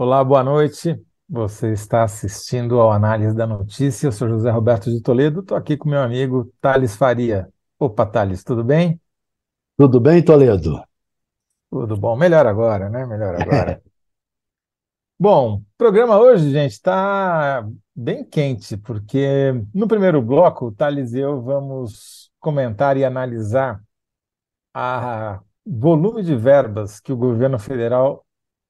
Olá, boa noite. Você está assistindo ao Análise da Notícia. Eu sou José Roberto de Toledo. Estou aqui com meu amigo Thales Faria. Opa, Thales, tudo bem? Tudo bem, Toledo? Tudo bom. Melhor agora, né? Melhor agora. Bom, o programa hoje, gente, está bem quente, porque no primeiro bloco, o Thales e eu vamos comentar e analisar a volume de verbas que o governo federal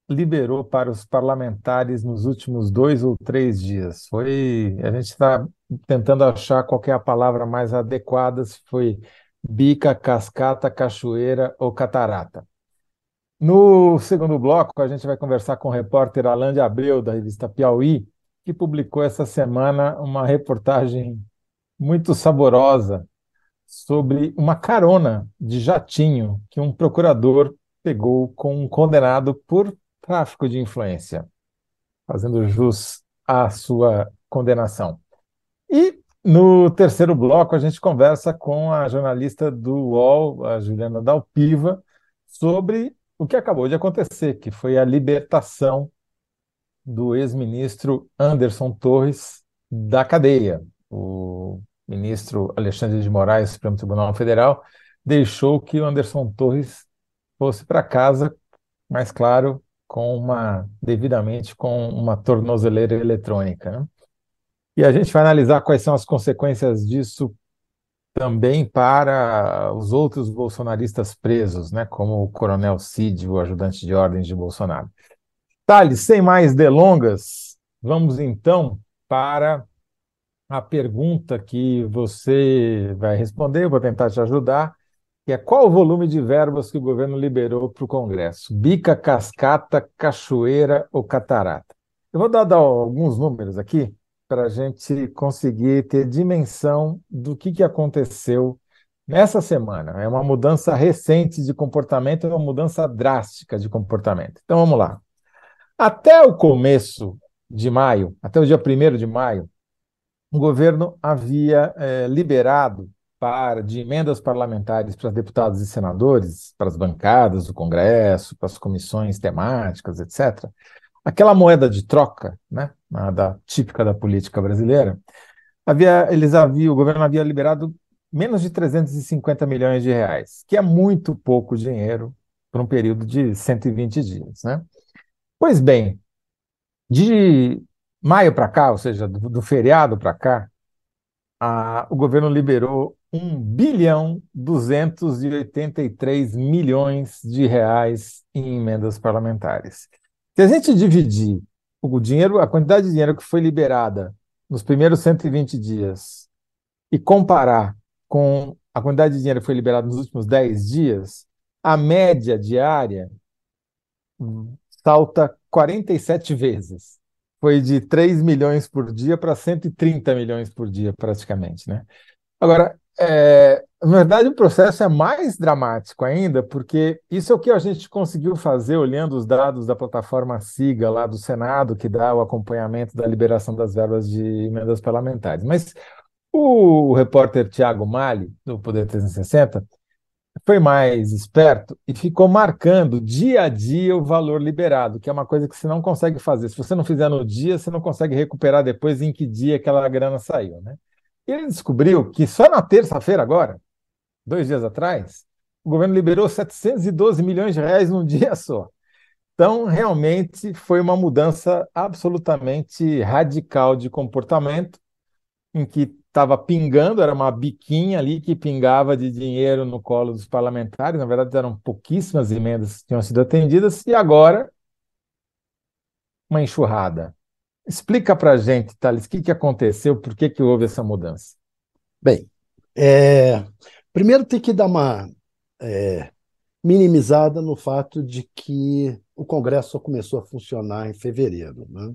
liberou para os parlamentares nos últimos dois ou três dias. Foi, a gente está tentando achar qual é a palavra mais adequada, se foi bica, cascata, cachoeira ou catarata. No segundo bloco, a gente vai conversar com o repórter Alain de Abreu, da revista Piauí, que publicou essa semana uma reportagem muito saborosa sobre uma carona de jatinho que um procurador pegou com um condenado por tráfico de influência, fazendo jus à sua condenação. E no terceiro bloco, a gente conversa com a jornalista do UOL, a Juliana Dalpiva, sobre o que acabou de acontecer, que foi a libertação do ex-ministro Anderson Torres da cadeia. O ministro Alexandre de Moraes, Supremo Tribunal Federal, deixou que o Anderson Torres fosse para casa, mais claro, com uma devidamente com uma tornozeleira eletrônica. Né? E a gente vai analisar quais são as consequências disso também para os outros bolsonaristas presos, né, como o Coronel Cid, o ajudante de ordens de Bolsonaro. Thales, sem mais delongas, vamos então para a pergunta que você vai responder, eu vou tentar te ajudar, que é qual o volume de verbas que o governo liberou para o Congresso? Bica, cascata, cachoeira ou catarata? Eu vou dar, dar alguns números aqui para a gente conseguir ter dimensão do que, que aconteceu nessa semana. É uma mudança recente de comportamento, é uma mudança drástica de comportamento. Então vamos lá. Até o começo de maio, até o dia 1 de maio, o governo havia é, liberado para, de emendas parlamentares para deputados e senadores, para as bancadas do Congresso, para as comissões temáticas, etc., aquela moeda de troca, né, da, típica da política brasileira, havia, eles haviam, o governo havia liberado menos de 350 milhões de reais, que é muito pouco dinheiro para um período de 120 dias. Né? Pois bem, de maio para cá, ou seja, do, do feriado para cá, a, o governo liberou 1 bilhão 283 milhões de reais em emendas parlamentares. Se a gente dividir o dinheiro, a quantidade de dinheiro que foi liberada nos primeiros 120 dias e comparar com a quantidade de dinheiro que foi liberada nos últimos 10 dias, a média diária salta 47 vezes. Foi de 3 milhões por dia para 130 milhões por dia, praticamente. Né? Agora, é, na verdade, o processo é mais dramático ainda, porque isso é o que a gente conseguiu fazer olhando os dados da plataforma SIGA lá do Senado, que dá o acompanhamento da liberação das verbas de emendas parlamentares. Mas o repórter Tiago Mali, do Poder 360, foi mais esperto e ficou marcando dia a dia o valor liberado, que é uma coisa que você não consegue fazer. Se você não fizer no dia, você não consegue recuperar depois em que dia aquela grana saiu, né? Ele descobriu que só na terça-feira agora, dois dias atrás, o governo liberou 712 milhões de reais num dia só. Então, realmente foi uma mudança absolutamente radical de comportamento, em que estava pingando, era uma biquinha ali que pingava de dinheiro no colo dos parlamentares. Na verdade, eram pouquíssimas emendas que tinham sido atendidas, e agora uma enxurrada. Explica para a gente, Thales, o que, que aconteceu, por que, que houve essa mudança? Bem, é, primeiro tem que dar uma é, minimizada no fato de que o Congresso só começou a funcionar em fevereiro. Né?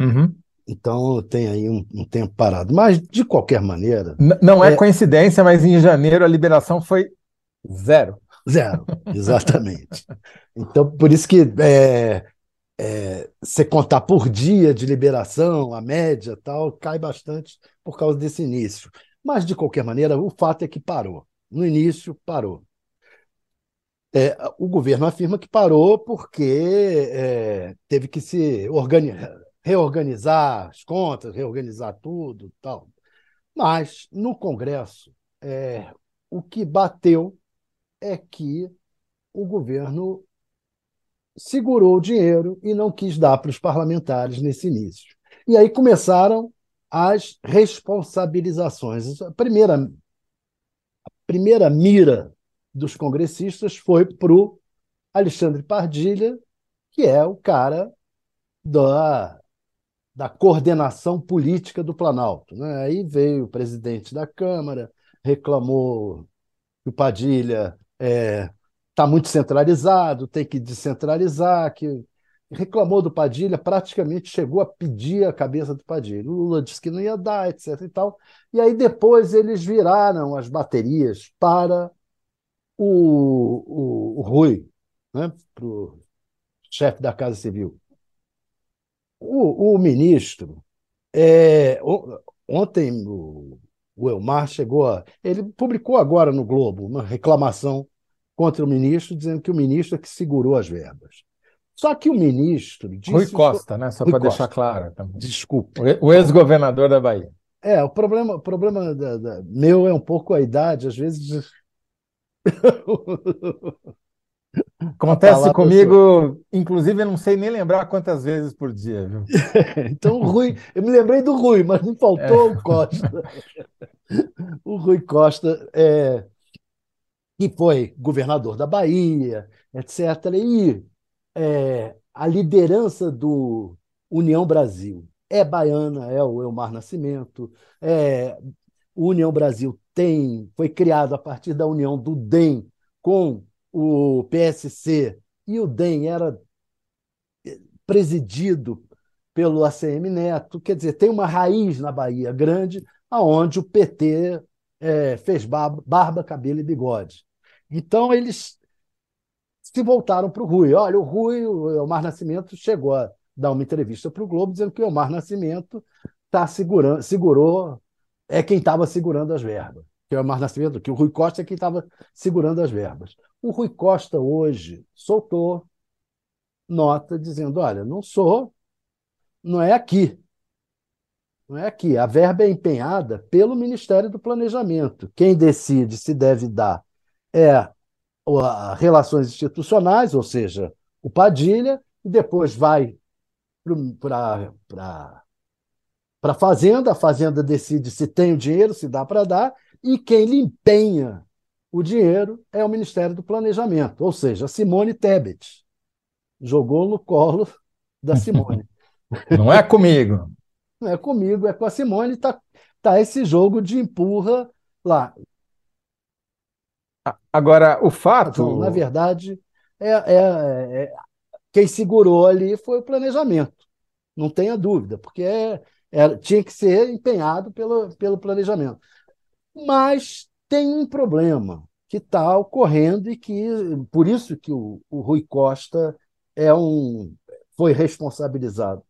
Uhum. Então tem aí um, um, tempo parado. Mas, de qualquer maneira. N não é, é coincidência, mas em janeiro a liberação foi zero. Zero, exatamente. então, por isso que é, é, você contar por dia de liberação, a média tal, cai bastante por causa desse início. Mas, de qualquer maneira, o fato é que parou. No início, parou. É, o governo afirma que parou porque é, teve que se organizar, reorganizar as contas, reorganizar tudo tal. Mas, no Congresso, é, o que bateu é que o governo segurou o dinheiro e não quis dar para os parlamentares nesse início. E aí começaram as responsabilizações. A primeira, a primeira mira dos congressistas foi para o Alexandre Pardilha, que é o cara da, da coordenação política do Planalto. Né? Aí veio o presidente da Câmara, reclamou que o Padilha é, tá muito centralizado, tem que descentralizar, que reclamou do Padilha, praticamente chegou a pedir a cabeça do Padilha. O Lula disse que não ia dar, etc. E, tal. e aí depois eles viraram as baterias para o, o, o Rui, né? para o chefe da Casa Civil. O, o ministro, é, ontem o, o Elmar chegou a. Ele publicou agora no Globo uma reclamação contra o ministro, dizendo que o ministro é que segurou as verbas. Só que o ministro disse. Rui Costa, né? Só para deixar claro também. Desculpe. O ex-governador da Bahia. É, o problema, o problema da, da, meu é um pouco a idade, às vezes. Acontece comigo, inclusive eu não sei nem lembrar quantas vezes por dia, viu? então o Rui, eu me lembrei do Rui, mas não faltou é. o Costa. o Rui Costa, é, que foi governador da Bahia, etc. E é, a liderança do União Brasil é baiana, é o Elmar Nascimento. É, o União Brasil tem, foi criado a partir da união do DEM com o PSC, e o DEM era eh, presidido pelo ACM Neto, quer dizer, tem uma raiz na Bahia grande, aonde o PT é, fez barba, barba, cabelo e bigode. Então, eles se voltaram para o Rui. Olha, o Rui, o Elmar Nascimento, chegou a dar uma entrevista para o Globo dizendo que o Elmar Nascimento tá segurando, segurou, é quem estava segurando as verbas. Que o Nascimento, que o Rui Costa é quem estava segurando as verbas. O Rui Costa hoje soltou nota dizendo: olha, não sou, não é aqui. Não é aqui. A verba é empenhada pelo Ministério do Planejamento. Quem decide se deve dar é a relações institucionais, ou seja, o Padilha, e depois vai para a Fazenda, a Fazenda decide se tem o dinheiro, se dá para dar, e quem lhe empenha o dinheiro é o Ministério do Planejamento, ou seja, Simone Tebet. Jogou no colo da Simone. Não é comigo. Não é comigo, é com a Simone. Está tá esse jogo de empurra lá. Agora, o fato. Então, na verdade, é, é, é, quem segurou ali foi o planejamento. Não tenha dúvida, porque é, é, tinha que ser empenhado pelo, pelo planejamento. Mas tem um problema que está ocorrendo e que por isso que o, o Rui Costa é um foi responsabilizado,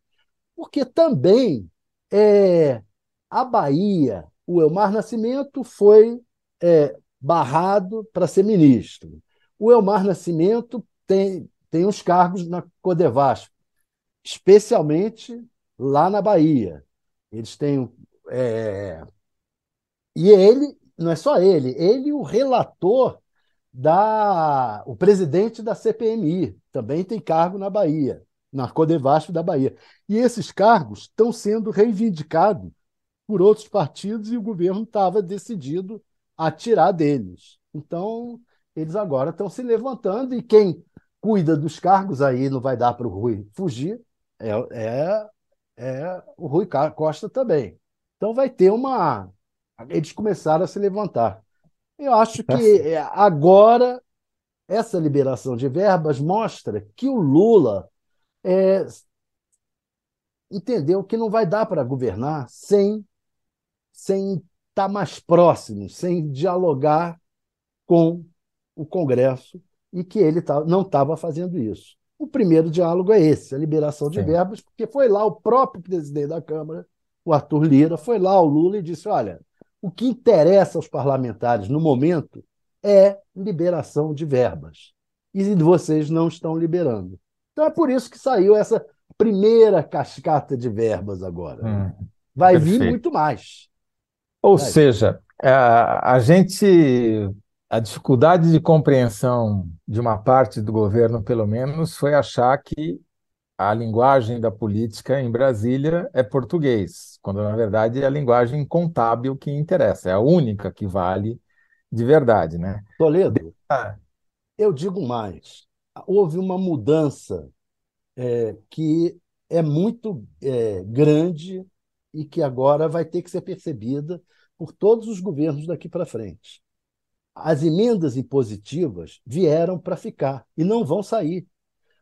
porque também é, a Bahia, o Elmar Nascimento foi é, barrado para ser ministro. O Elmar Nascimento tem, tem uns cargos na Codevasf, especialmente lá na Bahia. Eles têm. É, e ele não é só ele, ele o relator da. o presidente da CPMI, também tem cargo na Bahia, na Codevasf da Bahia. E esses cargos estão sendo reivindicados por outros partidos e o governo estava decidido a tirar deles. Então, eles agora estão se levantando e quem cuida dos cargos aí não vai dar para o Rui fugir, é, é, é o Rui Costa também. Então vai ter uma, eles começaram a se levantar. Eu acho que é, agora essa liberação de verbas mostra que o Lula é, entendeu que não vai dar para governar sem sem estar tá mais próximo, sem dialogar com o Congresso e que ele tá, não estava fazendo isso. O primeiro diálogo é esse, a liberação de Sim. verbas, porque foi lá o próprio presidente da Câmara, o Arthur Lira, foi lá o Lula e disse: olha, o que interessa aos parlamentares no momento é liberação de verbas. e vocês não estão liberando. Então é por isso que saiu essa primeira cascata de verbas agora. Hum, Vai perfeito. vir muito mais. Ou seja, a, a gente. A dificuldade de compreensão de uma parte do governo, pelo menos, foi achar que a linguagem da política em Brasília é português, quando na verdade é a linguagem contábil que interessa, é a única que vale de verdade, né? Toledo, ah. eu digo mais, houve uma mudança é, que é muito é, grande e que agora vai ter que ser percebida por todos os governos daqui para frente. As emendas impositivas vieram para ficar e não vão sair.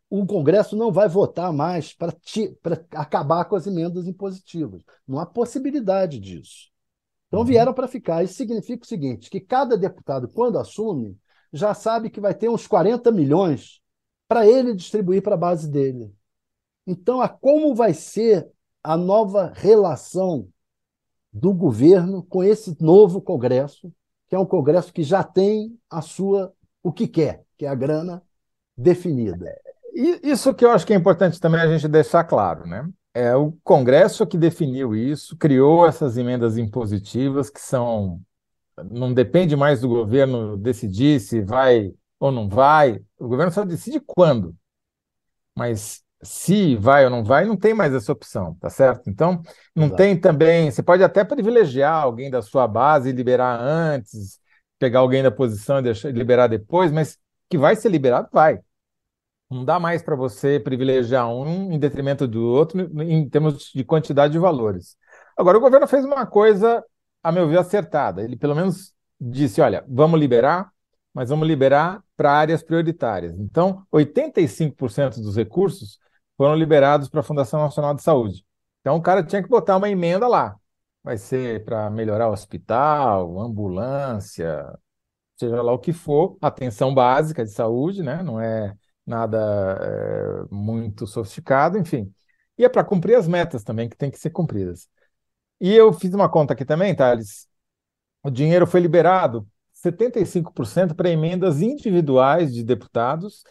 O Congresso não vai votar mais para acabar com as emendas impositivas. Não há possibilidade disso. Então uhum. vieram para ficar. Isso significa o seguinte: que cada deputado, quando assume, já sabe que vai ter uns 40 milhões para ele distribuir para a base dele. Então, a como vai ser a nova relação do governo com esse novo Congresso, que é um Congresso que já tem a sua o que quer, que é a grana definida. Isso que eu acho que é importante também a gente deixar claro, né? É o Congresso que definiu isso, criou essas emendas impositivas que são não depende mais do governo decidir se vai ou não vai, o governo só decide quando. Mas se vai ou não vai, não tem mais essa opção, tá certo? Então, não Exato. tem também. Você pode até privilegiar alguém da sua base e liberar antes, pegar alguém da posição e deixar, liberar depois, mas que vai ser liberado, vai. Não dá mais para você privilegiar um em detrimento do outro em termos de quantidade de valores. Agora, o governo fez uma coisa, a meu ver, acertada. Ele pelo menos disse: olha, vamos liberar, mas vamos liberar para áreas prioritárias. Então, 85% dos recursos foram liberados para a Fundação Nacional de Saúde. Então, o cara tinha que botar uma emenda lá. Vai ser para melhorar o hospital, ambulância, seja lá o que for, atenção básica de saúde, né? Não é nada é, muito sofisticado, enfim. E é para cumprir as metas também, que tem que ser cumpridas. E eu fiz uma conta aqui também, Thales. O dinheiro foi liberado 75% para emendas individuais de deputados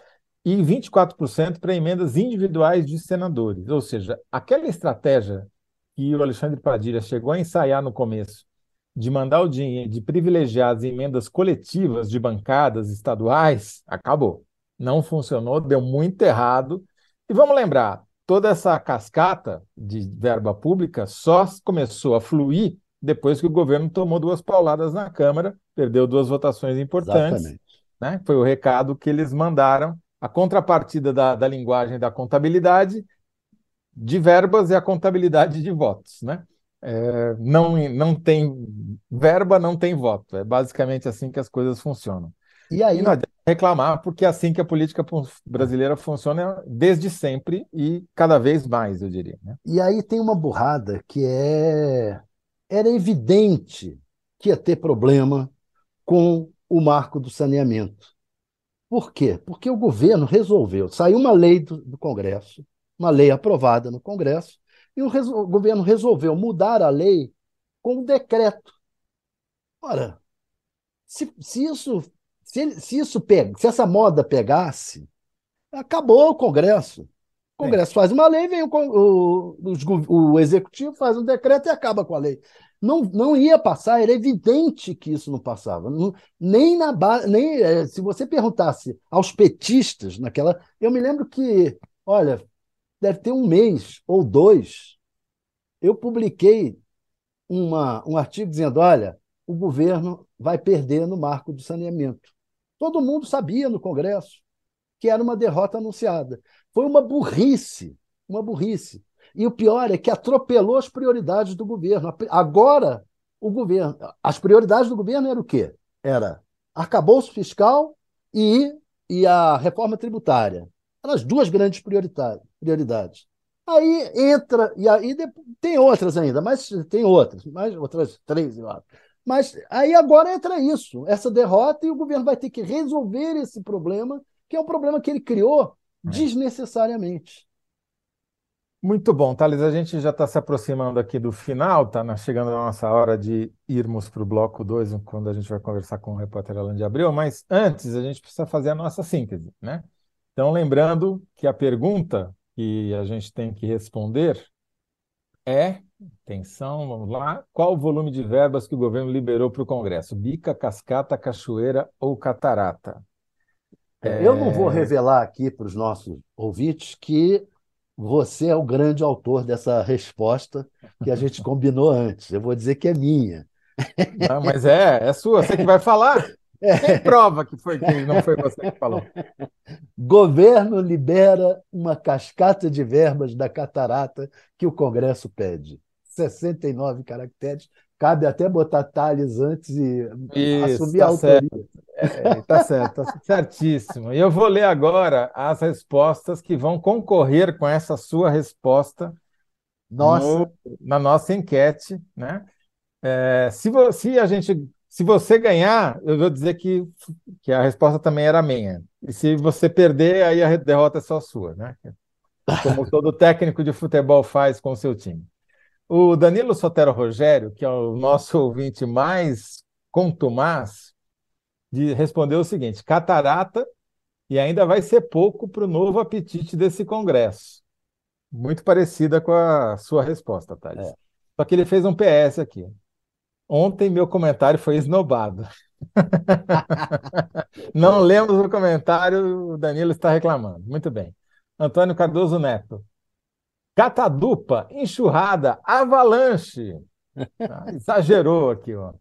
e 24% para emendas individuais de senadores. Ou seja, aquela estratégia que o Alexandre Padilha chegou a ensaiar no começo, de mandar o dinheiro, de privilegiar as emendas coletivas de bancadas estaduais, acabou. Não funcionou, deu muito errado. E vamos lembrar, toda essa cascata de verba pública só começou a fluir depois que o governo tomou duas pauladas na Câmara perdeu duas votações importantes. Né? Foi o recado que eles mandaram. A contrapartida da, da linguagem da contabilidade de verbas e a contabilidade de votos. Né? É, não, não tem verba, não tem voto. É basicamente assim que as coisas funcionam. E aí e não adianta reclamar, porque é assim que a política brasileira funciona desde sempre e cada vez mais, eu diria. Né? E aí tem uma burrada que é era evidente que ia ter problema com o marco do saneamento. Por quê? Porque o governo resolveu. Saiu uma lei do, do Congresso, uma lei aprovada no Congresso, e o, o governo resolveu mudar a lei com um decreto. Ora, se, se isso se, se isso pega, se essa moda pegasse, acabou o Congresso. O Congresso é. faz uma lei, vem o, o, o, o executivo faz um decreto e acaba com a lei não, não ia passar, era evidente que isso não passava. Não, nem na base, nem é, se você perguntasse aos petistas naquela, eu me lembro que, olha, deve ter um mês ou dois, eu publiquei uma, um artigo dizendo, olha, o governo vai perder no marco do saneamento. Todo mundo sabia no Congresso que era uma derrota anunciada. Foi uma burrice, uma burrice. E o pior é que atropelou as prioridades do governo. Agora, o governo, as prioridades do governo eram o quê? Era arcabouço fiscal e, e a reforma tributária. Eram as duas grandes prioridades. Aí entra, e aí tem outras ainda, mas tem outras, mais outras três, lá. Mas aí agora entra isso, essa derrota, e o governo vai ter que resolver esse problema, que é um problema que ele criou é. desnecessariamente. Muito bom, Thales. A gente já está se aproximando aqui do final, está chegando a nossa hora de irmos para o bloco 2, quando a gente vai conversar com o repórter Alan de Abreu, mas antes a gente precisa fazer a nossa síntese, né? Então, lembrando que a pergunta que a gente tem que responder é, atenção, vamos lá, qual o volume de verbas que o governo liberou para o Congresso? Bica, cascata, cachoeira ou catarata? É... Eu não vou revelar aqui para os nossos ouvintes que você é o grande autor dessa resposta que a gente combinou antes. Eu vou dizer que é minha. Não, mas é, é sua, você que vai falar. É. Quem prova que foi que não foi você que falou? Governo libera uma cascata de verbas da catarata que o Congresso pede. 69 caracteres. Cabe até botar Thales antes e Isso, assumir tá a autoria. Certo. É, tá certo, tá certíssimo. E eu vou ler agora as respostas que vão concorrer com essa sua resposta nossa. No, na nossa enquete, né? É, se, vo, se a gente se você ganhar, eu vou dizer que, que a resposta também era minha. E se você perder, aí a derrota é só sua, né? Como todo técnico de futebol faz com o seu time. O Danilo Sotero Rogério, que é o nosso ouvinte mais contumaz, de, respondeu o seguinte: catarata e ainda vai ser pouco para o novo apetite desse Congresso. Muito parecida com a sua resposta, Thales. É. Só que ele fez um PS aqui. Ontem meu comentário foi esnobado. Não lemos o comentário, o Danilo está reclamando. Muito bem. Antônio Cardoso Neto. Catadupa, enxurrada, avalanche. Ah, exagerou aqui, ó.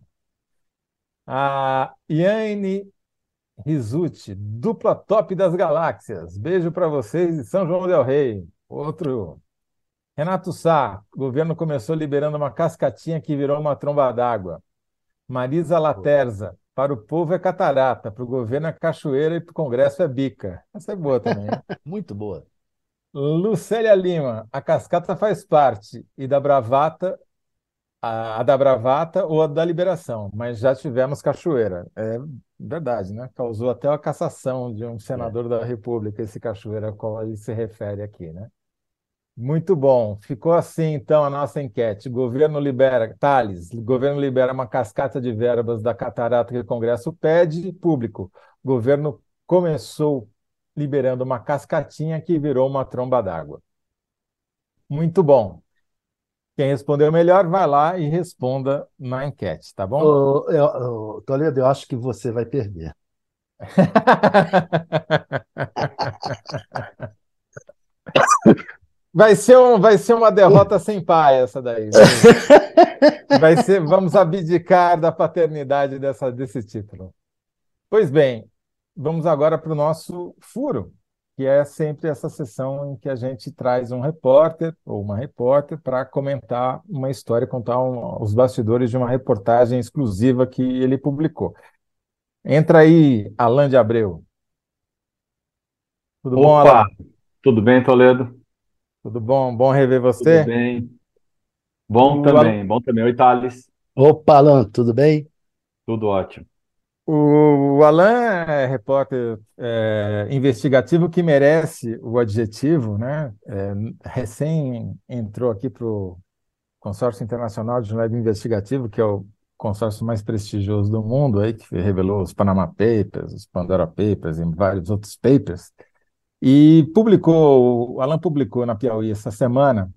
A Iane Rizuti, dupla top das galáxias. Beijo para vocês de São João del Rei. Outro Renato Sá, o governo começou liberando uma cascatinha que virou uma tromba d'água. Marisa Laterza, para o povo é catarata, para o governo é cachoeira e para o Congresso é bica. Essa é boa também. Muito boa. Lucélia Lima, a cascata faz parte e da bravata, a, a, da bravata ou a da liberação, mas já tivemos cachoeira. É verdade, né? Causou até a cassação de um senador é. da República, esse cachoeira, a qual ele se refere aqui, né? Muito bom. Ficou assim, então, a nossa enquete. Governo libera, Thales, governo libera uma cascata de verbas da catarata que o Congresso pede, público. Governo começou liberando uma cascatinha que virou uma tromba d'água. Muito bom. Quem respondeu melhor, vai lá e responda na enquete, tá bom? Ô, eu, Toledo, eu acho que você vai perder. Vai ser, um, vai ser uma derrota sem pai essa daí. Vai ser, vamos abdicar da paternidade dessa, desse título. Pois bem, vamos agora para o nosso furo, que é sempre essa sessão em que a gente traz um repórter ou uma repórter para comentar uma história, contar um, os bastidores de uma reportagem exclusiva que ele publicou. Entra aí, Alain de Abreu. Tudo Opa, bom, Alain? Tudo bem, Toledo? Tudo bom? Bom rever você? Tudo bem. Bom o também, Al... bom também. Oi, Thales. Opa, Alan, tudo bem? Tudo ótimo. O Alan é repórter é, investigativo que merece o adjetivo, né? É, recém entrou aqui para o Consórcio Internacional de Jornalismo Investigativo, que é o consórcio mais prestigioso do mundo, aí, que revelou os Panama Papers, os Pandora Papers e vários outros papers. E publicou, o Alan publicou na Piauí essa semana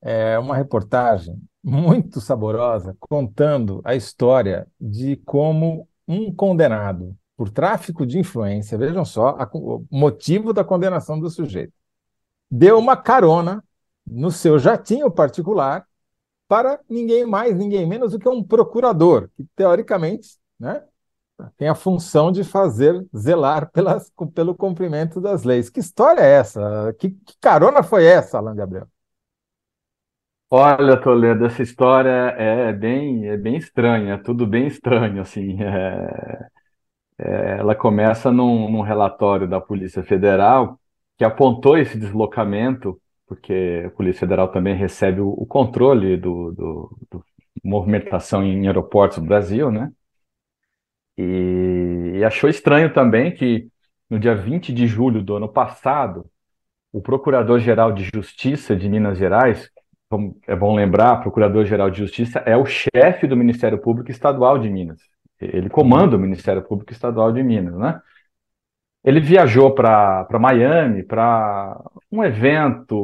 é, uma reportagem muito saborosa contando a história de como um condenado por tráfico de influência, vejam só a, o motivo da condenação do sujeito, deu uma carona no seu jatinho particular para ninguém mais, ninguém menos do que um procurador, que teoricamente né, tem a função de fazer, zelar pelas, pelo cumprimento das leis. Que história é essa? Que, que carona foi essa, Alan Gabriel? Olha, Toledo, essa história é bem, é bem estranha, tudo bem estranho, assim. É, é, ela começa num, num relatório da Polícia Federal que apontou esse deslocamento, porque a Polícia Federal também recebe o, o controle do, do, do movimentação em aeroportos do Brasil, né? E, e achou estranho também que no dia 20 de julho do ano passado, o Procurador-Geral de Justiça de Minas Gerais, é bom lembrar, Procurador-Geral de Justiça é o chefe do Ministério Público Estadual de Minas. Ele comanda o Ministério Público Estadual de Minas, né? Ele viajou para Miami para um evento,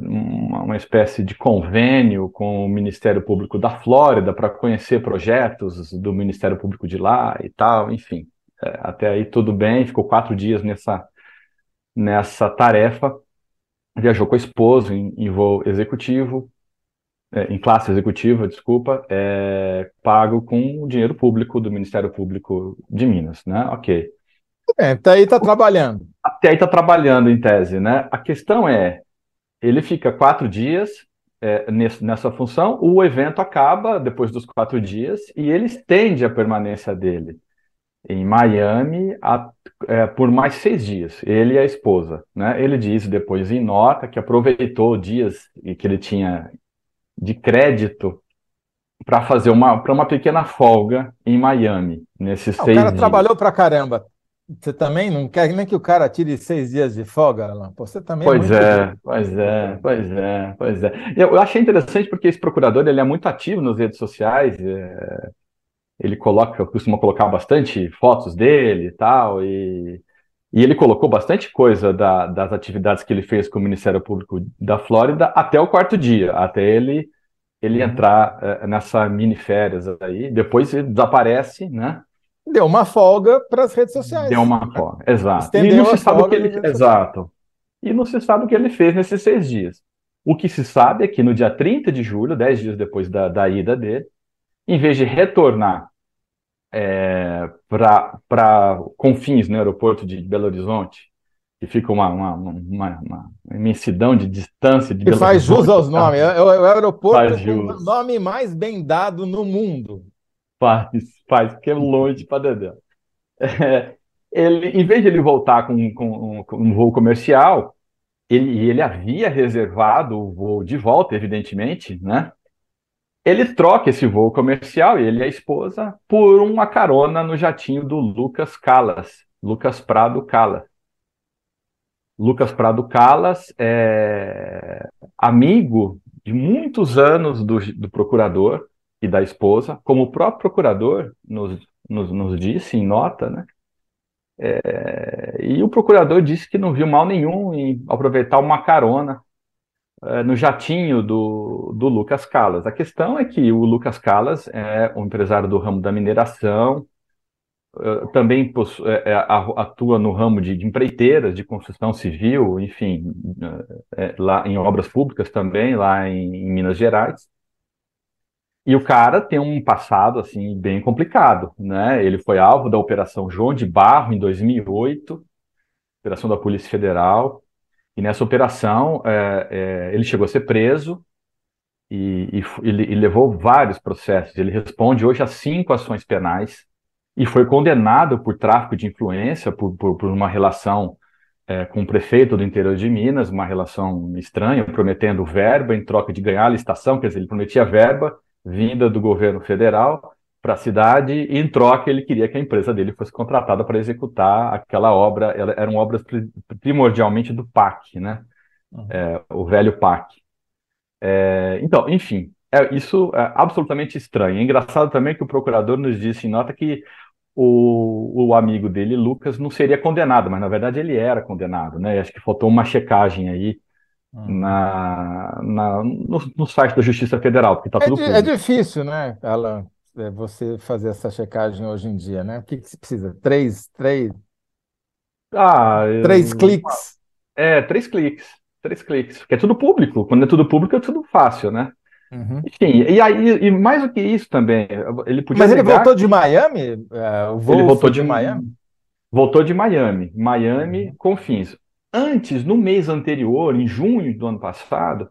uma, uma, espécie de convênio com o Ministério Público da Flórida para conhecer projetos do Ministério Público de lá e tal, enfim. É, até aí tudo bem, ficou quatro dias nessa, nessa tarefa. Viajou com a esposa em, em voo executivo, é, em classe executiva, desculpa, é, pago com o dinheiro público do Ministério Público de Minas, né? Ok. É, até aí está trabalhando. Até aí está trabalhando, em tese, né? A questão é, ele fica quatro dias é, nesse, nessa função, o evento acaba depois dos quatro dias e ele estende a permanência dele em Miami a, é, por mais seis dias, ele e a esposa. Né? Ele diz depois em nota que aproveitou dias que ele tinha de crédito para fazer uma, para uma pequena folga em Miami, nesses ah, seis dias. O cara dias. trabalhou para caramba. Você também não quer nem que o cara tire seis dias de folga, Alan? Você também é pois é, é pois é, pois é, pois é. Eu, eu, achei interessante porque esse procurador ele é muito ativo nas redes sociais. É, ele coloca, costuma colocar bastante fotos dele e tal, e, e ele colocou bastante coisa da, das atividades que ele fez com o Ministério Público da Flórida até o quarto dia, até ele ele uhum. entrar é, nessa mini férias aí. Depois ele desaparece, né? Deu uma folga para as redes sociais. Deu uma folga, exato. Estendeu e não se sabe o que ele... Exato. E não se sabe o que ele fez nesses seis dias. O que se sabe é que no dia 30 de julho, dez dias depois da, da ida dele, em vez de retornar é, para Confins, no aeroporto de Belo Horizonte, que fica uma, uma, uma, uma imensidão de distância de que Belo faz jus aos nomes. É, é o aeroporto com o nome mais bem dado no mundo. Faz, faz, porque é longe para Dedé. É, ele, em vez de ele voltar com, com, com um voo comercial, ele, ele havia reservado o voo de volta, evidentemente, né? Ele troca esse voo comercial, ele e a esposa, por uma carona no jatinho do Lucas Calas, Lucas Prado Calas. Lucas Prado Calas é amigo de muitos anos do, do procurador, e da esposa, como o próprio procurador nos, nos, nos disse em nota, né? É, e o procurador disse que não viu mal nenhum em aproveitar uma carona é, no jatinho do, do Lucas Calas. A questão é que o Lucas Calas é um empresário do ramo da mineração, é, também é, atua no ramo de, de, empreiteiras, de construção civil, enfim, é, lá em obras públicas também, lá em, em Minas Gerais. E o cara tem um passado assim bem complicado, né? Ele foi alvo da Operação João de Barro em 2008, operação da Polícia Federal. E nessa operação é, é, ele chegou a ser preso e, e, e, levou vários processos. Ele responde hoje a cinco ações penais e foi condenado por tráfico de influência, por, por, por uma relação é, com o prefeito do interior de Minas, uma relação estranha, prometendo verba em troca de ganhar a licitação, quer dizer, ele prometia verba vinda do governo federal para a cidade e, em troca, ele queria que a empresa dele fosse contratada para executar aquela obra. Ela, eram obras primordialmente do PAC, né? Uhum. É, o velho PAC. É, então, enfim, é, isso é absolutamente estranho. É engraçado também que o procurador nos disse em nota que o, o amigo dele, Lucas, não seria condenado, mas na verdade ele era condenado, né? Acho que faltou uma checagem aí Uhum. na, na no, no, site da Justiça Federal, porque está é tudo É difícil, né, Alan, é, você fazer essa checagem hoje em dia, né? O que, que se precisa? Três, três, ah, três eu... cliques? É, três cliques, três cliques, porque é tudo público. Quando é tudo público, é tudo fácil, né? Uhum. Enfim, e aí, e mais do que isso também, ele podia. Mas ele voltou de Miami? É, ele voltou de, de Miami? Voltou de Miami, Miami, uhum. Confins. Antes, no mês anterior, em junho do ano passado,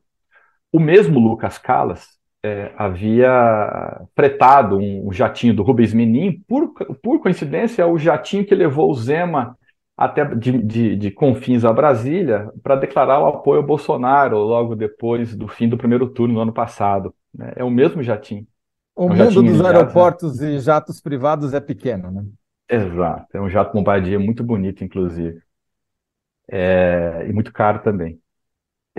o mesmo Lucas Calas é, havia fretado um, jatinho do Rubens Menin, por, por coincidência, é o jatinho que levou o Zema até de, de, de Confins a Brasília para declarar o apoio ao Bolsonaro logo depois do fim do primeiro turno no ano passado. Né? É o mesmo jatinho. O é um mundo dos aeroportos e jatos privados é pequeno, né? Exato, é um jato Bombardier muito bonito, inclusive. é, e muito caro também.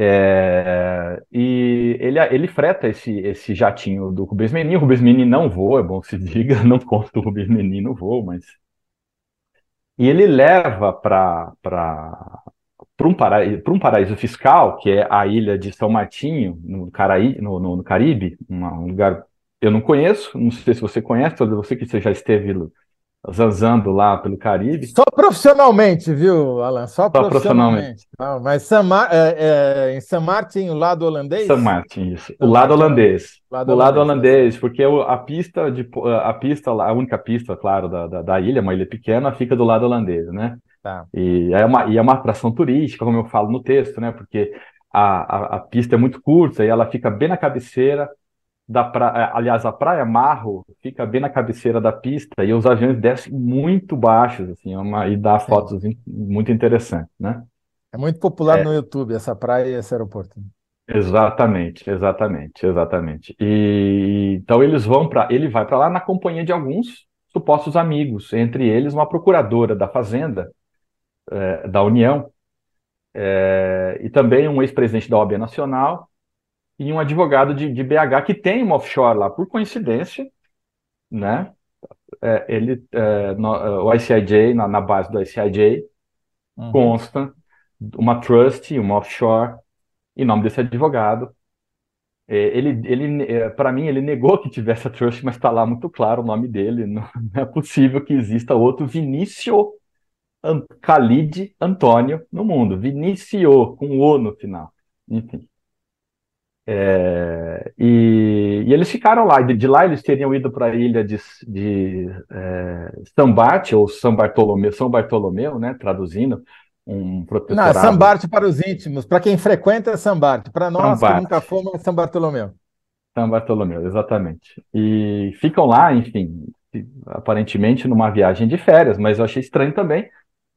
É, e ele, ele freta esse, esse jatinho do Rubens Menin. O Rubens Menin não voa, é bom que se diga, não consta o Rubens Menin no voo, mas. E ele leva para um, paraíso, um paraíso fiscal, que é a ilha de São Martinho, no, Caraí, no, no, no Caribe, um lugar eu não conheço, não sei se você conhece, você que você já esteve zanzando lá pelo Caribe. Só profissionalmente, viu, Alan? Só, Só profissionalmente. Não, mas San Mar... é, é, em San Martin, o lado holandês? San Martin, isso. o lado holandês. Lado o lado holandês, holandês porque a pista, de, a pista, a única pista, claro, da, da, da, ilha, uma ilha pequena, fica do lado holandês, né? Tá. E, é uma, e é uma atração turística, como eu falo no texto, né? Porque a, a, a pista é muito curta e ela fica bem na cabeceira da praia, é, aliás, a praia Marro fica bem na cabeceira da pista e os aviões descem muito baixos, assim, é uma, e dá fotos muito interessantes, né? É muito popular é, no YouTube essa praia e esse aeroporto. Exatamente, exatamente, exatamente. E então eles vão para, ele vai para lá na companhia de alguns supostos amigos, entre eles uma procuradora da Fazenda é, da União é, e também um ex-presidente da OAB Nacional e um advogado de, de BH que tem uma offshore lá, por coincidência, né? É, ele, é, no, o ICIJ, na, na, base do ICIJ, uhum. consta uma trust, uma offshore, em nome desse advogado. É, ele, ele é, para mim, ele negou que tivesse a trust, mas está lá muito claro o nome dele. Não, não é possível que exista outro Vinício Khalid Antônio no mundo. Vinício, com O no final. Enfim. É, e, e, eles ficaram lá, de, de, lá eles teriam ido para a ilha de, de é, Sambate, ou São Bartolomeu, São Bartolomeu, né, traduzindo, um protetorado. Não, Sambarte para os íntimos, para quem frequenta é Sambarte, para nós Sambarte. que nunca fomos é São Bartolomeu. São Bartolomeu, exatamente. E ficam lá, enfim, aparentemente numa viagem de férias, mas eu achei estranho também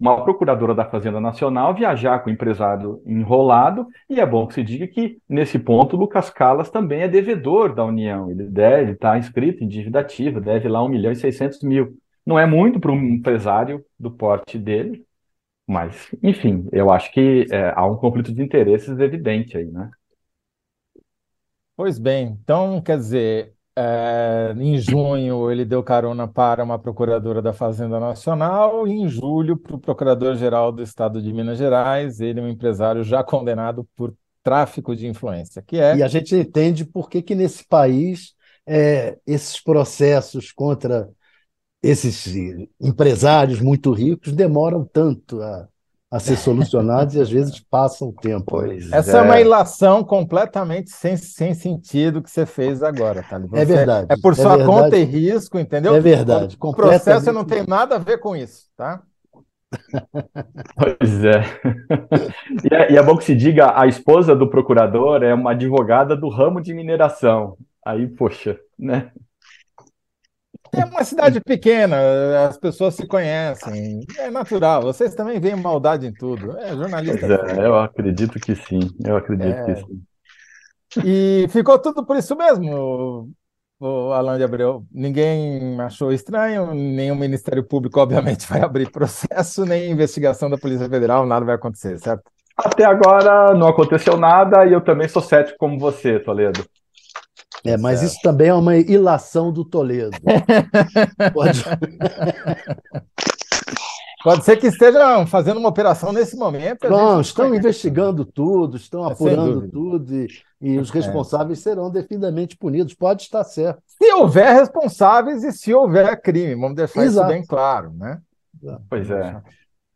uma procuradora da Fazenda Nacional viajar com o empresário enrolado, e é bom que se diga que, nesse ponto, Lucas Calas também é devedor da União, ele deve estar inscrito em dívida ativa, deve lá 1 milhão e 600 mil. Não é muito para um empresário do porte dele, mas, enfim, eu acho que é, há um conflito de interesses evidente aí, né? Pois bem, então, quer dizer, é, em junho, ele deu carona para uma procuradora da Fazenda Nacional, e em julho, para o procurador-geral do Estado de Minas Gerais. Ele é um empresário já condenado por tráfico de influência, que é. E a gente entende por que, que nesse país é, esses processos contra esses empresários muito ricos demoram tanto a, a ser solucionados e às vezes passam o tempo. Pois Essa é. é. uma ilação completamente sem, sem sentido que você fez agora, tá? é verdade. É por é sua verdade. conta e risco, entendeu? É verdade. O processo não tem nada a ver com isso, tá? Pois é. E, é. e é bom que se diga, a esposa do procurador é uma advogada do ramo de mineração. Aí, poxa, né? É uma cidade pequena, as pessoas se conhecem, é natural. Vocês também veem maldade em tudo. É jornalista. É, eu acredito que sim, eu acredito é... que sim. E ficou tudo por isso mesmo, o Alan de Abreu. Ninguém achou estranho, nem o Ministério Público, obviamente, vai abrir processo, nem investigação da Polícia Federal, nada vai acontecer, certo? Até agora não aconteceu nada e eu também sou cético como você, Toledo. É, mas certo. isso também é uma ilação do Toledo. Pode... Pode ser que estejam fazendo uma operação nesse momento. Não, estão investigando tudo, estão é, apurando tudo e, e os é. responsáveis é. serão devidamente punidos. Pode estar certo. Se houver responsáveis e se houver crime, vamos deixar Exato. isso bem claro, né? Pois é.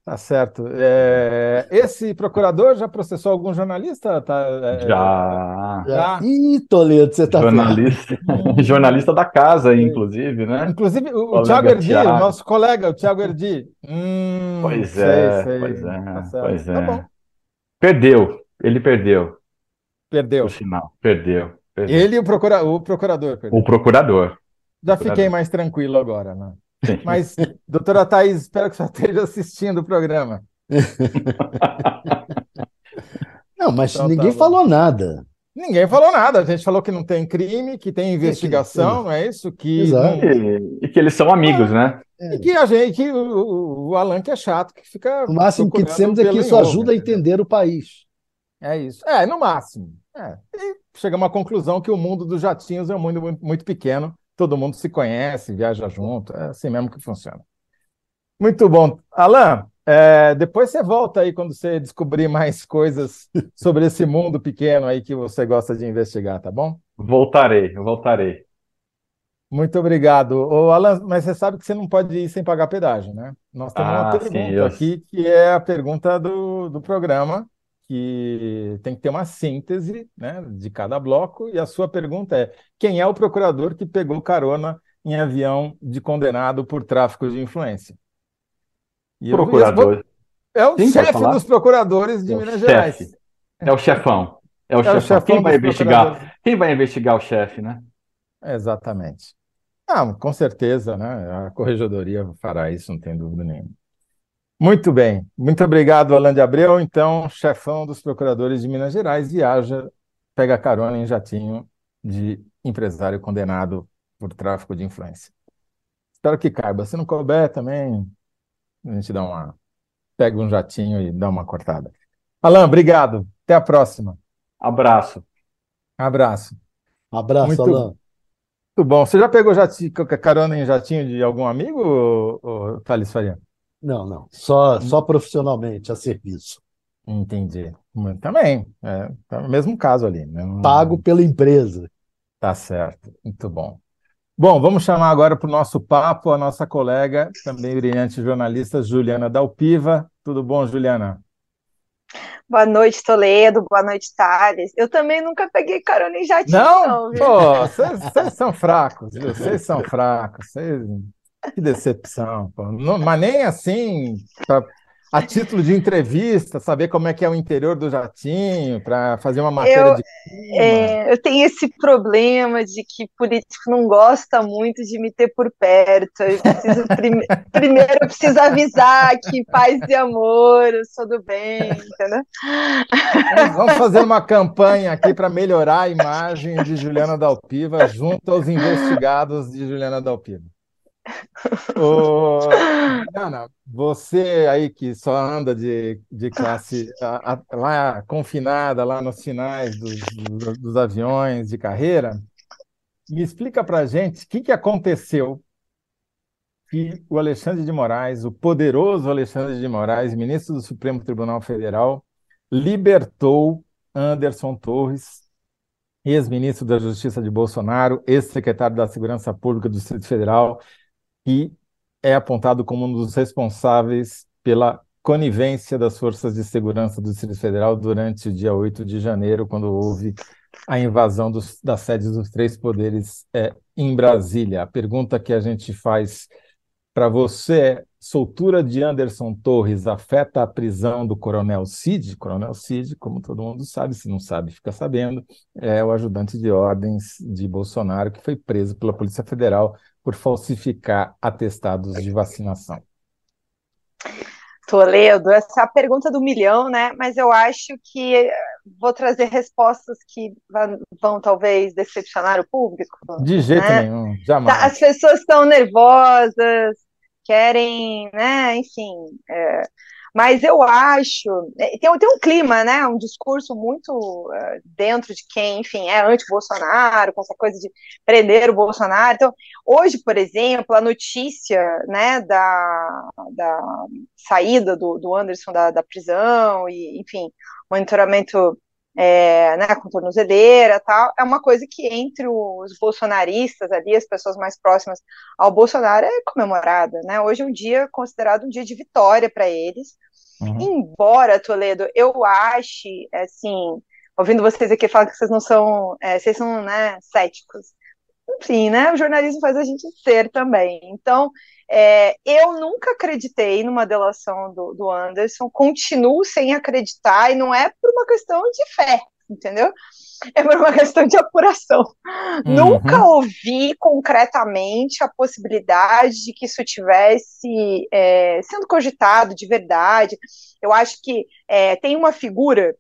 Tá certo. É, esse procurador já processou algum jornalista? Tá, é, já. já. Ih, Toledo, você está jornalista, jornalista da casa, inclusive, né? Inclusive o, o Tiago Erdi, Thiago. o nosso colega, o Tiago Erdi. Hum, pois, sei, é, sei. pois é, tá pois tá é. Tá perdeu, ele perdeu. Perdeu. O sinal, perdeu. perdeu. Ele e o, procura, o procurador. Perdeu. O procurador. Já procurador. fiquei mais tranquilo agora, né? Mas, doutora Thais, espero que você esteja assistindo o programa. Não, mas então, ninguém tá falou nada. Ninguém falou nada. A gente falou que não tem crime, que tem investigação, não é isso? Que Exato. E, e, que eles são amigos, né? É. E que a gente, que o, o Alan que é chato, que fica. O máximo que dissemos é que isso ajuda a entender o país. É isso. É, no máximo. É. E chegamos à conclusão que o mundo dos jatinhos é um mundo muito, muito pequeno, todo mundo se conhece, viaja junto, é assim mesmo que funciona. Muito bom. Alan, é, depois você volta aí quando você descobrir mais coisas sobre esse mundo pequeno aí que você gosta de investigar, tá bom? Voltarei, voltarei. Muito obrigado. Ô, Alan, mas você sabe que você não pode ir sem pagar pedágio, né? Nós temos ah, uma pergunta sim, eu... aqui que é a pergunta do, do programa, que tem que ter uma síntese né, de cada bloco, e a sua pergunta é: quem é o procurador que pegou carona em avião de condenado por tráfico de influência? E Procurador. Eu, é o Sim, chefe dos procuradores de é Minas chefe. Gerais. É o chefão. É o, é chefão. o chefão. Quem vai investigar? Quem vai investigar o chefe, né? Exatamente. Ah, com certeza, né? A corregedoria fará isso, não tem dúvida nenhuma. Muito bem. Muito obrigado, Alan de Abreu. Então, chefão dos procuradores de Minas Gerais, viaja, pega carona em jatinho de empresário condenado por tráfico de influência. Espero que caiba. Se não couber, também a gente dá uma. Pega um jatinho e dá uma cortada. Alan, obrigado. Até a próxima. Abraço. Abraço. Abraço, Muito... Alan. Muito bom. Você já pegou jatinho, carona em jatinho de algum amigo, ou, ou Thales Faria? Não, não. Só, só profissionalmente, a serviço. Entendi. Também. É, é o mesmo caso ali. Né? Pago pela empresa. Tá certo. Muito bom. Bom, vamos chamar agora para o nosso papo a nossa colega, também brilhante jornalista, Juliana Dalpiva. Tudo bom, Juliana? Boa noite, Toledo. Boa noite, Thales. Eu também nunca peguei carona em jatinho, não. não Pô, vocês são fracos, Vocês são fracos. Cês... Que decepção. Pô. Não, mas nem assim, pra a título de entrevista, saber como é que é o interior do jatinho, para fazer uma matéria eu, de é, eu tenho esse problema de que político não gosta muito de me ter por perto. Eu preciso, prime... primeiro eu preciso avisar que paz e amor, eu sou do bem, entendeu? Vamos fazer uma campanha aqui para melhorar a imagem de Juliana Dalpiva junto aos investigados de Juliana Dalpiva. Ô, Ana, você aí que só anda de, de classe a, a, lá confinada, lá nos finais dos, dos, dos aviões de carreira, me explica para gente o que, que aconteceu que o Alexandre de Moraes, o poderoso Alexandre de Moraes, ministro do Supremo Tribunal Federal, libertou Anderson Torres, ex-ministro da Justiça de Bolsonaro, ex-secretário da Segurança Pública do Distrito Federal, e é apontado como um dos responsáveis pela conivência das forças de segurança do Distrito Federal durante o dia 8 de janeiro, quando houve a invasão dos, das sedes dos três poderes é, em Brasília. A pergunta que a gente faz para você é: soltura de Anderson Torres afeta a prisão do Coronel Cid? Coronel Cid, como todo mundo sabe, se não sabe, fica sabendo, é o ajudante de ordens de Bolsonaro que foi preso pela Polícia Federal por falsificar atestados de vacinação? Toledo, essa é pergunta do milhão, né? Mas eu acho que eh, vou trazer respostas que vão, vão talvez decepcionar o público. De jeito né? nenhum, jamais. Tá, as pessoas estão nervosas, querem, né? Enfim, é, mas eu acho. É, tem, tem um clima, né? Um discurso muito uh, dentro de quem, enfim, é anti-Bolsonaro, com essa coisa de prender o Bolsonaro. Então, hoje, por exemplo, a notícia né, da, da saída do, do Anderson da, da prisão, e, enfim, monitoramento é, né, com tornozeleira tal, é uma coisa que entre os bolsonaristas ali, as pessoas mais próximas ao Bolsonaro, é comemorada, né? Hoje é um dia considerado um dia de vitória para eles, Uhum. Embora, Toledo, eu ache, assim, ouvindo vocês aqui falar que vocês não são, é, vocês são, né, céticos. Enfim, né, o jornalismo faz a gente ser também. Então, é, eu nunca acreditei numa delação do, do Anderson, continuo sem acreditar, e não é por uma questão de fé, entendeu? é por uma questão de apuração. Uhum. Nunca ouvi concretamente a possibilidade de que isso tivesse é, sendo cogitado de verdade. Eu acho que é, tem uma figura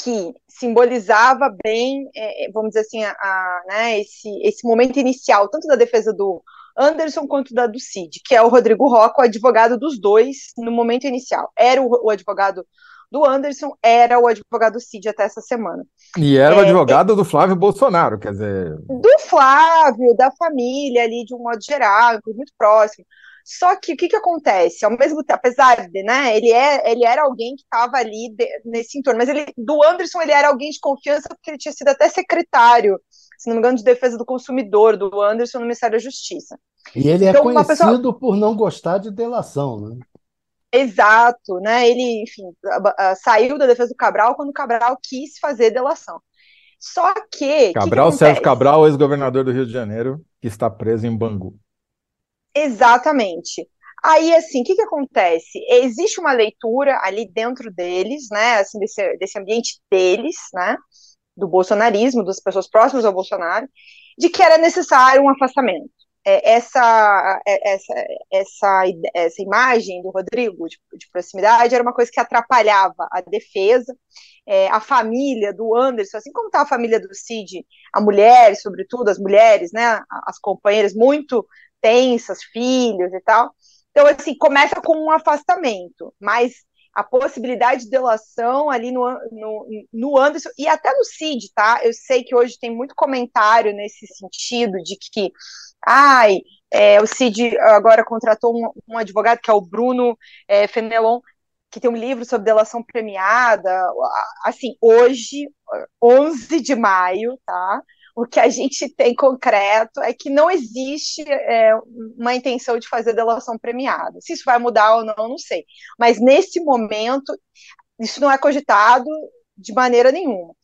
que simbolizava bem, é, vamos dizer assim, a, a, né, esse, esse momento inicial, tanto da defesa do Anderson quanto da do Cid, que é o Rodrigo Roca, o advogado dos dois no momento inicial. Era o, o advogado do Anderson, era o advogado do Cid até essa semana. E era o é, advogado é, do Flávio Bolsonaro, quer dizer. Do Flávio, da família ali, de um modo geral, muito próximo. Só que o que, que acontece? Ao mesmo tempo, apesar de, né, ele, é, ele era alguém que estava ali de, nesse entorno, mas ele, do Anderson ele era alguém de confiança porque ele tinha sido até secretário, se não me engano, de defesa do consumidor, do Anderson no Ministério da Justiça. E ele é então, conhecido pessoa... por não gostar de delação, né? Exato, né? Ele, enfim, saiu da defesa do Cabral quando o Cabral quis fazer delação. Só que. Cabral, que Sérgio Cabral, ex-governador do Rio de Janeiro, que está preso em Bangu. Exatamente. Aí, assim, o que, que acontece? Existe uma leitura ali dentro deles, né, assim, desse, desse ambiente deles, né, do bolsonarismo, das pessoas próximas ao Bolsonaro, de que era necessário um afastamento. É, essa, é, essa, essa, essa imagem do Rodrigo de, de, proximidade era uma coisa que atrapalhava a defesa, é, a família do Anderson, assim como está a família do Cid, a mulher, sobretudo as mulheres, né, as companheiras muito tensas, filhos e tal. Então, assim, começa com um afastamento, mas a possibilidade de delação ali no, no, no Anderson e até no Cid, tá? Eu sei que hoje tem muito comentário nesse sentido de que, ai, é, o Cid agora contratou um, um, advogado que é o Bruno é, Fenelon, que tem um livro sobre delação premiada. Assim, hoje, 11 de maio, tá? O que a gente tem concreto é que não existe é, uma intenção de fazer delação premiada. Se isso vai mudar ou não, não sei. Mas nesse momento, isso não é cogitado de maneira nenhuma. O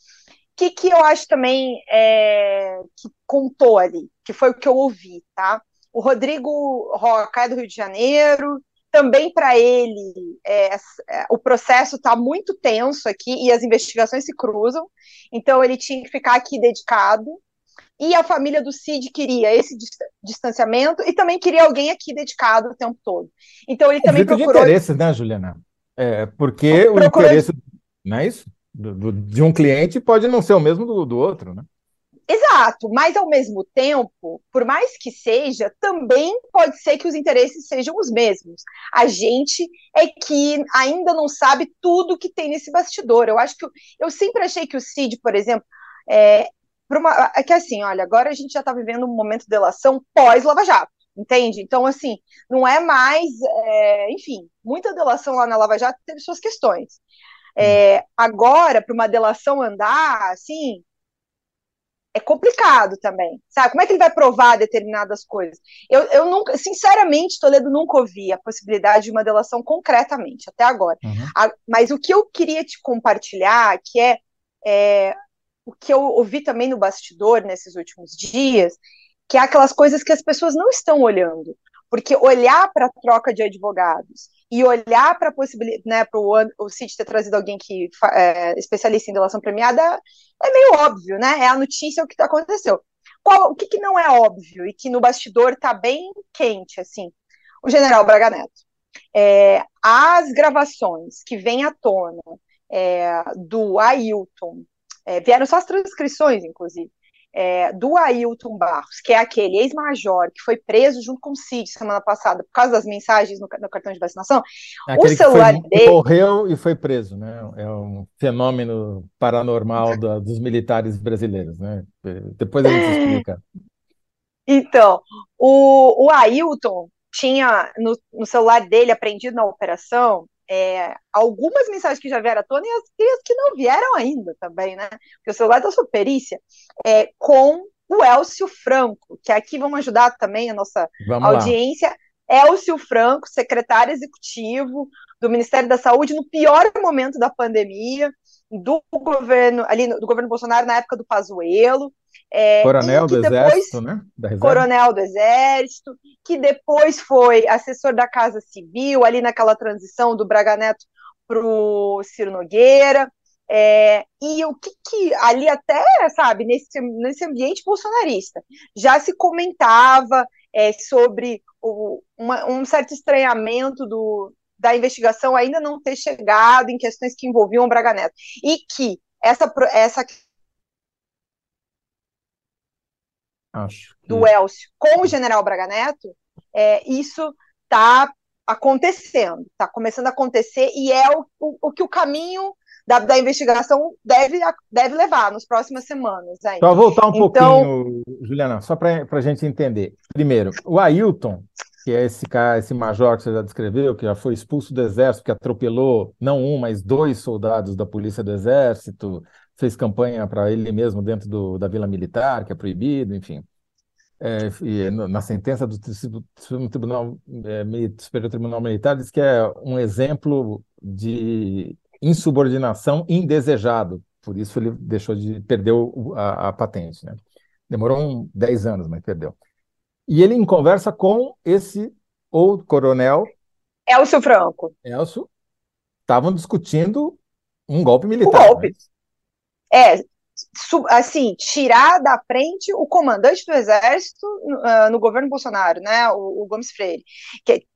que, que eu acho também é, que contou ali, que foi o que eu ouvi, tá? O Rodrigo Roca é do Rio de Janeiro, também para ele é, é, o processo está muito tenso aqui e as investigações se cruzam, então ele tinha que ficar aqui dedicado. E a família do Cid queria esse distanciamento e também queria alguém aqui dedicado o tempo todo. Então ele também procurou. de interesses, né, Juliana? É, porque procurou... o interesse, não é isso? Do, do, de um cliente pode não ser o mesmo do, do outro, né? Exato, mas ao mesmo tempo, por mais que seja, também pode ser que os interesses sejam os mesmos. A gente é que ainda não sabe tudo que tem nesse bastidor. Eu acho que eu sempre achei que o Cid, por exemplo, é, uma, é que assim, olha, agora a gente já está vivendo um momento de delação pós-Lava Jato, entende? Então, assim, não é mais, é, enfim, muita delação lá na Lava Jato teve suas questões. É, agora, para uma delação andar, assim, é complicado também, sabe? Como é que ele vai provar determinadas coisas? Eu, eu nunca, sinceramente, Toledo nunca ouvi a possibilidade de uma delação concretamente, até agora. Uhum. A, mas o que eu queria te compartilhar, que é, é, o que eu ouvi também no bastidor nesses últimos dias, que é aquelas coisas que as pessoas não estão olhando. Porque olhar para a troca de advogados e olhar para a possibilidade, né, para o CID ter trazido alguém que é especialista em delação premiada é meio óbvio, né? É a notícia o que aconteceu. Qual, o que, que não é óbvio e que no bastidor está bem quente, assim? O general Braga Neto. É, as gravações que vêm à tona é, do Ailton, é, vieram só as transcrições, inclusive, é, do Ailton Barros, que é aquele ex-major que foi preso junto com o Cid semana passada por causa das mensagens no, no cartão de vacinação, o celular foi, dele. Morreu e foi preso, né? É um fenômeno paranormal da, dos militares brasileiros, né? Depois a gente explica. Então, o, o Ailton tinha no, no celular dele, apreendido na operação, é, algumas mensagens que já vieram à tona e as, e as, que não vieram ainda também, né? Porque o celular da sua perícia é com o Elcio Franco, que aqui vamos ajudar também a nossa vamos audiência. Lá. Elcio Franco, secretário executivo do Ministério da Saúde no pior momento da pandemia, do governo ali do governo Bolsonaro na época do Pazuello, é, coronel do depois, Exército, né? coronel do Exército, que depois foi assessor da Casa Civil, ali naquela transição do Braga Neto para o Ciro Nogueira. É, e o que, que, ali até, sabe, nesse, nesse ambiente bolsonarista, já se comentava é, sobre o, uma, um certo estranhamento do, da investigação ainda não ter chegado em questões que envolviam o Braga Neto. E que essa, essa Acho que... do Elcio com o general Braga Neto, é, isso está acontecendo, está começando a acontecer e é o, o, o que o caminho da, da, investigação deve, deve levar nas próximas semanas. Aí. Só voltar um então... pouquinho, Juliana, só para a gente entender. Primeiro, o Ailton, que é esse cara, esse major que você já descreveu, que já foi expulso do exército, que atropelou não um, mas dois soldados da polícia do exército, fez campanha para ele mesmo dentro do, da Vila Militar, que é proibido, enfim. É, e na sentença do Supremo Tribunal é, Superior Tribunal Militar diz que é um exemplo de insubordinação indesejado. Por isso ele deixou de perder a, a patente. Né? Demorou um, 10 anos, mas perdeu. E ele em conversa com esse ou coronel Elcio Franco. Elcio estavam discutindo um golpe militar. Golpe. Né? É, assim, tirar da frente o comandante do exército uh, no governo Bolsonaro, né, o, o Gomes Freire, que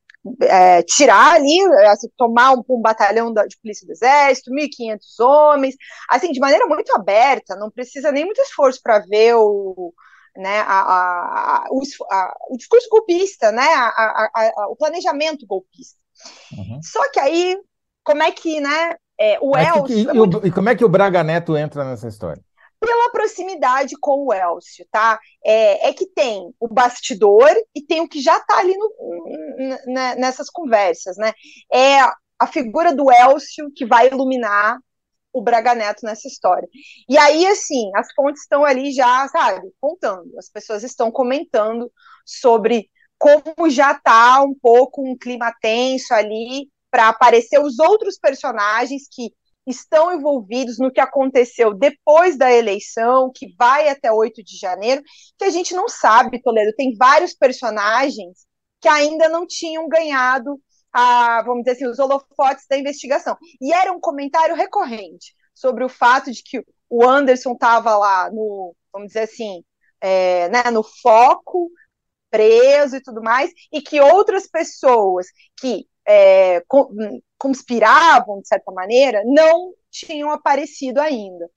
é, tirar ali, assim, tomar um, um, batalhão da, de polícia do exército, 1.500 homens, assim, de maneira muito aberta, não precisa nem muito esforço para ver o, né, a, a, a, o, discurso golpista, né, o planejamento golpista. Uhum. Só que aí, como é que, né, é, o Elcio... Que, é muito... e, como é que o Braga Neto entra nessa história? pela proximidade com o Elcio, tá? É, é, que tem o bastidor e tem o que já está ali no, nessas conversas, né? É a figura do Elcio que vai iluminar o Braga Neto nessa história. E aí, assim, as fontes estão ali já, sabe, contando, as pessoas estão comentando sobre como já está um pouco um clima tenso ali para aparecer os outros personagens que estão envolvidos no que aconteceu depois da eleição, que vai até 8 de janeiro, que a gente não sabe, Toledo. Tem vários personagens que ainda não tinham ganhado, a, vamos dizer assim, os holofotes da investigação. E era um comentário recorrente sobre o fato de que o Anderson estava lá no, vamos dizer assim, é, né, no foco, preso e tudo mais, e que outras pessoas que é, conspiravam, de certa maneira, não tinham aparecido ainda.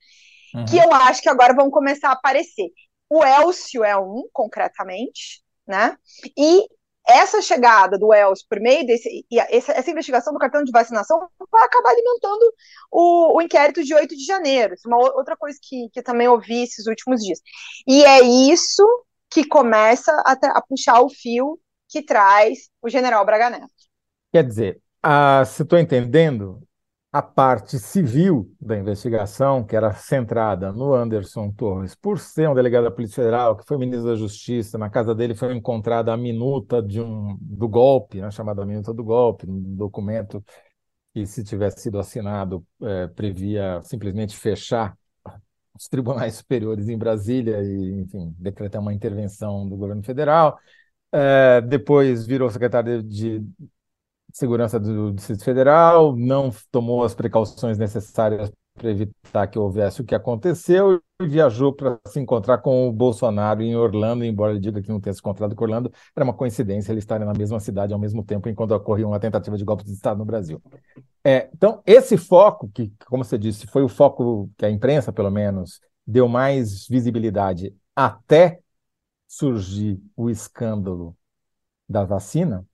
Uhum. Que eu acho que agora vão começar a aparecer. O Elcio é um, concretamente, né? E essa chegada do Elcio por meio desse. E essa, essa, investigação do cartão de vacinação vai acabar alimentando o, o inquérito de 8 de janeiro. Isso é uma outra coisa que, que também ouvi esses últimos dias. E é isso que começa a, a puxar o fio que traz o general Braga Neto. Quer dizer, a, se estou entendendo, a parte civil da investigação, que era centrada no Anderson Torres, por ser um delegado da Polícia Federal, que foi ministro da Justiça, na casa dele foi encontrada a minuta de um, do golpe, né, chamada minuta do golpe, um documento que, se tivesse sido assinado, é, previa simplesmente fechar os tribunais superiores em Brasília e, enfim, decretar uma intervenção do governo federal. É, depois virou secretário de Segurança do Distrito Federal, não tomou as precauções necessárias para evitar que houvesse o que aconteceu e viajou para se encontrar com o Bolsonaro em Orlando, embora ele diga que não tenha se encontrado com Orlando, era uma coincidência ele estarem na mesma cidade ao mesmo tempo enquanto ocorria uma tentativa de golpe de Estado no Brasil. É, então, esse foco, que, como você disse, foi o foco que a imprensa, pelo menos, deu mais visibilidade até surgir o escândalo da vacina,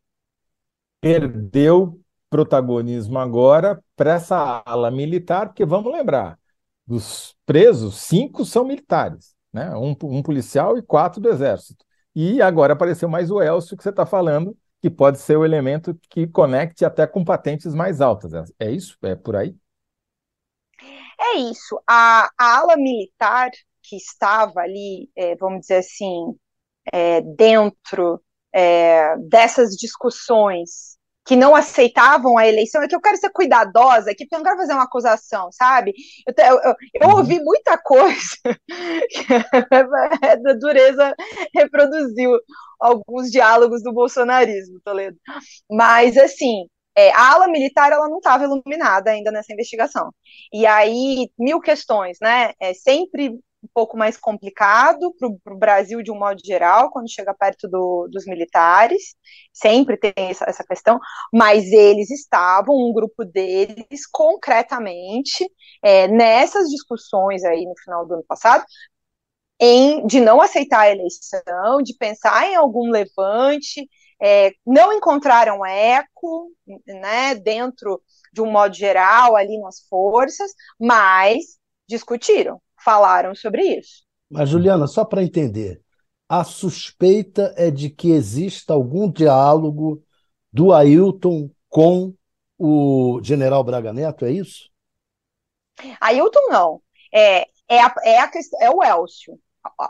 perdeu protagonismo agora para essa ala militar, porque vamos lembrar, dos presos, cinco são militares, né? um, um policial e quatro do exército. E agora apareceu mais o Elcio que você está falando, que pode ser o elemento que conecte até com patentes mais altas. É isso? É por aí? É isso. A, a ala militar que estava ali, é, vamos dizer assim, é, dentro é, dessas discussões que não aceitavam a eleição, é que eu quero ser cuidadosa aqui, porque eu não quero fazer uma acusação, sabe? Eu, eu, eu, uhum. ouvi muita coisa da dureza reproduziu alguns diálogos do bolsonarismo, Toledo. Mas, assim, é, a ala militar ela não estava iluminada ainda nessa investigação. E aí, mil questões, né? É sempre um pouco mais complicado para o Brasil de um modo geral, quando chega perto do, dos militares, sempre tem essa, essa, questão, mas eles estavam, um grupo deles, concretamente, é, nessas discussões aí no final do ano passado, em, de não aceitar a eleição, de pensar em algum levante, é, não encontraram eco né, dentro de um modo geral ali nas forças, mas discutiram, falaram sobre isso. Mas, Juliana, só para entender, a suspeita é de que exista algum diálogo do Ailton com o general Braga Neto, é isso? Ailton não. É, é, a, é, a, é o Elcio.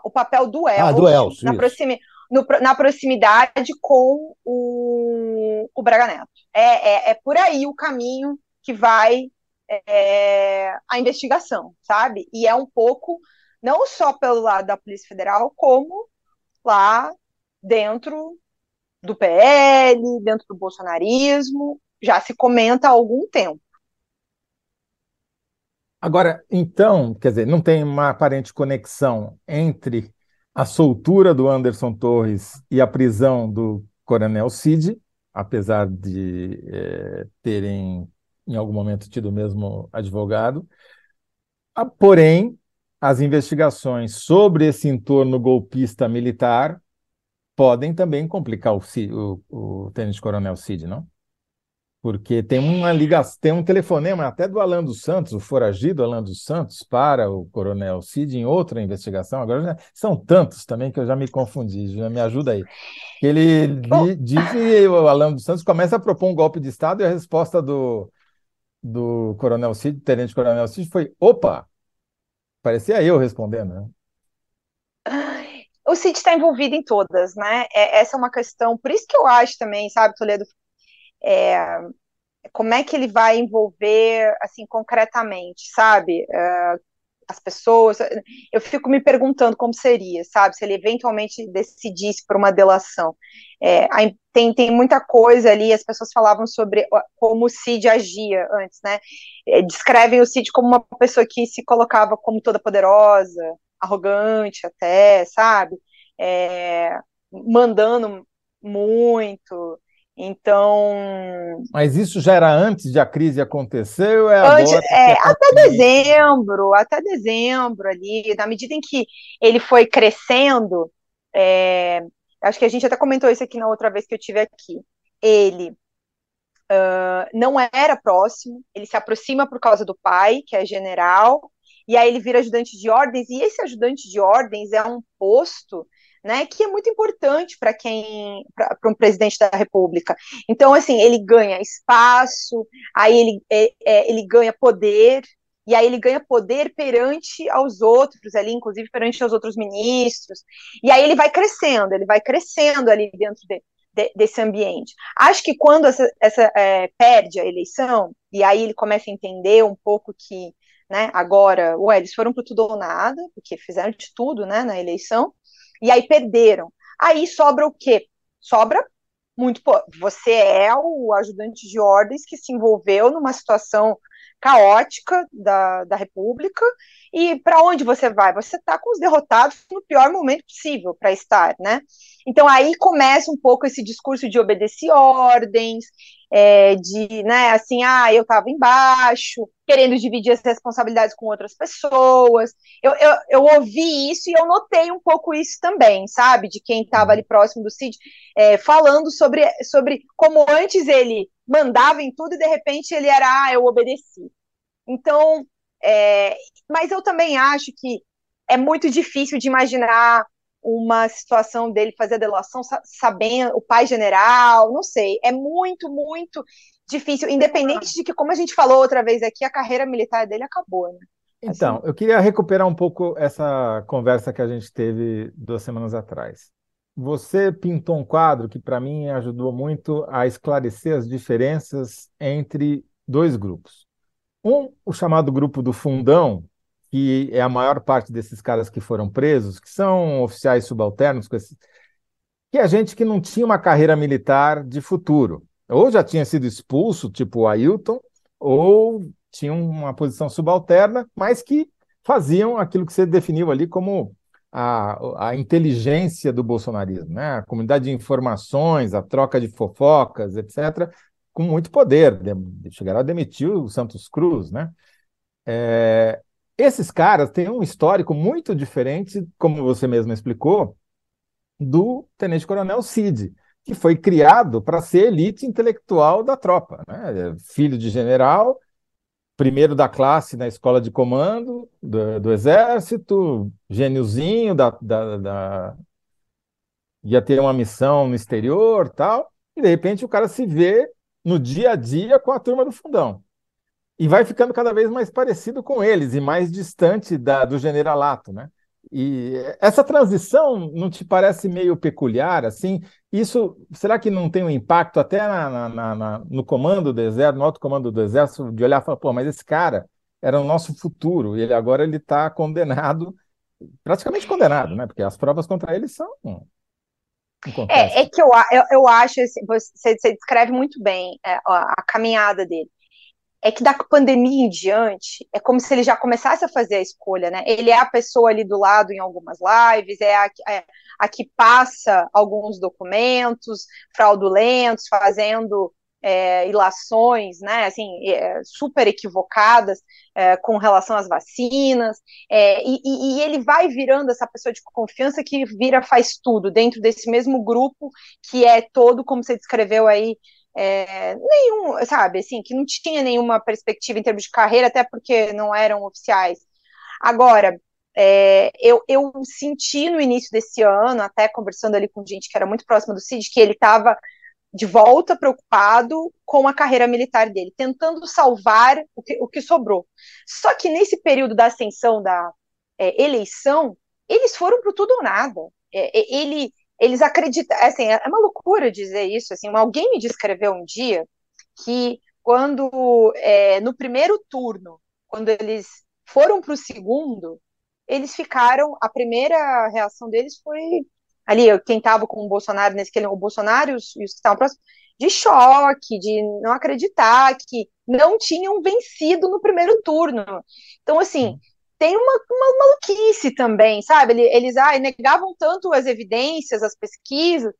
O papel do Elcio, ah, do Elcio na, proximi, no, na, proximidade com o, o Braga Neto. É, é, é por aí o caminho que vai é, a investigação, sabe? E é um pouco, não só pelo lado da Polícia Federal, como lá dentro do PL, dentro do bolsonarismo, já se comenta há algum tempo. Agora, então, quer dizer, não tem uma aparente conexão entre a soltura do Anderson Torres e a prisão do Coronel Cid, apesar de é, terem em algum momento tido o mesmo advogado. Ah, porém, as investigações sobre esse entorno golpista militar podem também complicar o, o, o tenente-coronel Cid, não? Porque tem uma ligação, tem um telefonema até do Alan dos Santos, o foragido Alan dos Santos, para o coronel Cid em outra investigação. Agora já, são tantos também que eu já me confundi, já me ajuda aí. Ele diz que o Alan dos Santos começa a propor um golpe de Estado e a resposta do, do Coronel Cid, Tenente Coronel Cid, foi: opa! Parecia eu respondendo, né? O Cid está envolvido em todas, né? É, essa é uma questão, por isso que eu acho também, sabe, Toledo, é, como é que ele vai envolver, assim, concretamente, sabe? É, as pessoas. Eu fico me perguntando como seria, sabe? Se ele eventualmente decidisse por uma delação. É, tem, tem muita coisa ali, as pessoas falavam sobre como o Cid agia antes, né? É, descrevem o Cid como uma pessoa que se colocava como toda poderosa, arrogante até, sabe? É, mandando muito. Então. Mas isso já era antes de a crise acontecer ou é antes, agora? É, até dezembro, até dezembro ali, na medida em que ele foi crescendo, é, acho que a gente até comentou isso aqui na outra vez que eu tive aqui. Ele uh, não era próximo, ele se aproxima por causa do pai, que é general, e aí ele vira ajudante de ordens, e esse ajudante de ordens é um posto né, que é muito importante para quem, para um presidente da República. Então, assim, ele ganha espaço, aí ele, é, é, ele ganha poder, e aí ele ganha poder perante aos outros ali, inclusive perante aos outros ministros, e aí ele vai crescendo, ele vai crescendo ali dentro de, de, desse ambiente. Acho que quando essa, essa é, perde a eleição, e aí ele começa a entender um pouco que, né, agora, ué, eles foram para tudo ou nada, porque fizeram de tudo, né, na eleição, e aí perderam. Aí sobra o quê? Sobra muito. Você é o ajudante de ordens que se envolveu numa situação caótica da, da República. E para onde você vai? Você está com os derrotados no pior momento possível para estar, né? Então aí começa um pouco esse discurso de obedecer ordens, é, de, né, assim, ah, eu estava embaixo, querendo dividir as responsabilidades com outras pessoas. Eu, eu, eu ouvi isso e eu notei um pouco isso também, sabe, de quem estava ali próximo do Cid, é, falando sobre, sobre como antes ele mandava em tudo e de repente ele era, ah, eu obedeci. Então, é, mas eu também acho que é muito difícil de imaginar uma situação dele fazer a delação sabendo o pai general, não sei, é muito, muito difícil, independente de que, como a gente falou outra vez aqui, a carreira militar dele acabou, né? Então, assim. eu queria recuperar um pouco essa conversa que a gente teve duas semanas atrás. Você pintou um quadro que, para mim, ajudou muito a esclarecer as diferenças entre dois grupos. Um, o chamado grupo do fundão, que é a maior parte desses caras que foram presos, que são oficiais subalternos, que é gente que não tinha uma carreira militar de futuro. Ou já tinha sido expulso, tipo o Ailton, ou tinha uma posição subalterna, mas que faziam aquilo que você definiu ali como a, a inteligência do bolsonarismo, né? a comunidade de informações, a troca de fofocas, etc., com muito poder. Chegaram a demitir o Santos Cruz, né? É, esses caras têm um histórico muito diferente, como você mesmo explicou, do tenente-coronel Cid, que foi criado para ser elite intelectual da tropa. Né? Filho de general, primeiro da classe na escola de comando do, do exército, gêniozinho da, da, da, ia ter uma missão no exterior tal, e de repente o cara se vê no dia a dia com a turma do fundão. E vai ficando cada vez mais parecido com eles e mais distante da, do generalato, né? E essa transição não te parece meio peculiar, assim? Isso, será que não tem um impacto até na, na, na, no comando do exército, no alto comando do exército, de olhar e falar, pô, mas esse cara era o nosso futuro, e ele agora ele está condenado, praticamente condenado, né? Porque as provas contra ele são é, é que eu, eu, eu acho, você, você descreve muito bem é, a, a caminhada dele é que da pandemia em diante, é como se ele já começasse a fazer a escolha, né? Ele é a pessoa ali do lado em algumas lives, é a, é a que passa alguns documentos fraudulentos, fazendo é, ilações, né, assim, é, super equivocadas é, com relação às vacinas, é, e, e, ele vai virando essa pessoa de confiança que vira faz tudo dentro desse mesmo grupo que é todo, como você descreveu aí, é, nenhum, sabe, assim, que não tinha nenhuma perspectiva em termos de carreira, até porque não eram oficiais. Agora, é, eu, eu senti no início desse ano, até conversando ali com gente que era muito próxima do Cid, que ele estava de volta preocupado com a carreira militar dele, tentando salvar o que, o que sobrou. Só que nesse período da ascensão da é, eleição, eles foram para tudo ou nada. É, ele eles acreditam, assim, é uma loucura dizer isso, assim, alguém me descreveu um dia que quando, é, no primeiro turno, quando eles foram para o segundo, eles ficaram, a primeira reação deles foi, ali, quem estava com o Bolsonaro, nesse que o Bolsonaro e os, os que estavam próximos, de choque, de não acreditar que não tinham vencido no primeiro turno. Então, assim, tem uma, uma maluquice também, sabe? Eles ah, negavam tanto as evidências, as pesquisas.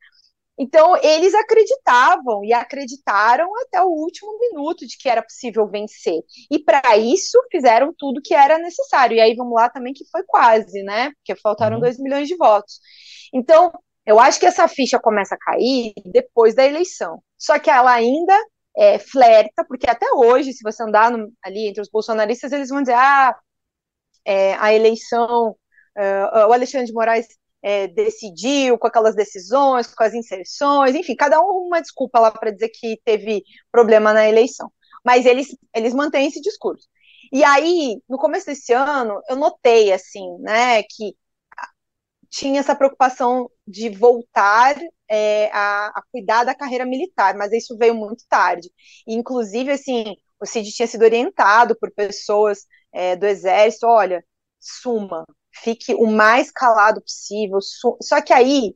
Então, eles acreditavam e acreditaram até o último minuto de que era possível vencer. E para isso fizeram tudo que era necessário. E aí vamos lá também que foi quase, né? Porque faltaram 2 uhum. milhões de votos. Então, eu acho que essa ficha começa a cair depois da eleição. Só que ela ainda é, flerta, porque até hoje, se você andar no, ali entre os bolsonaristas, eles vão dizer: ah, é, a eleição, uh, o Alexandre de Moraes é, decidiu com aquelas decisões, com as inserções, enfim, cada um uma desculpa lá para dizer que teve problema na eleição. Mas eles, eles mantêm esse discurso. E aí, no começo desse ano, eu notei, assim, né, que tinha essa preocupação de voltar é, a, a, cuidar da carreira militar, mas isso veio muito tarde. E, inclusive, assim, o Cid tinha sido orientado por pessoas é, do exército, olha, suma, fique o mais calado possível. Só que aí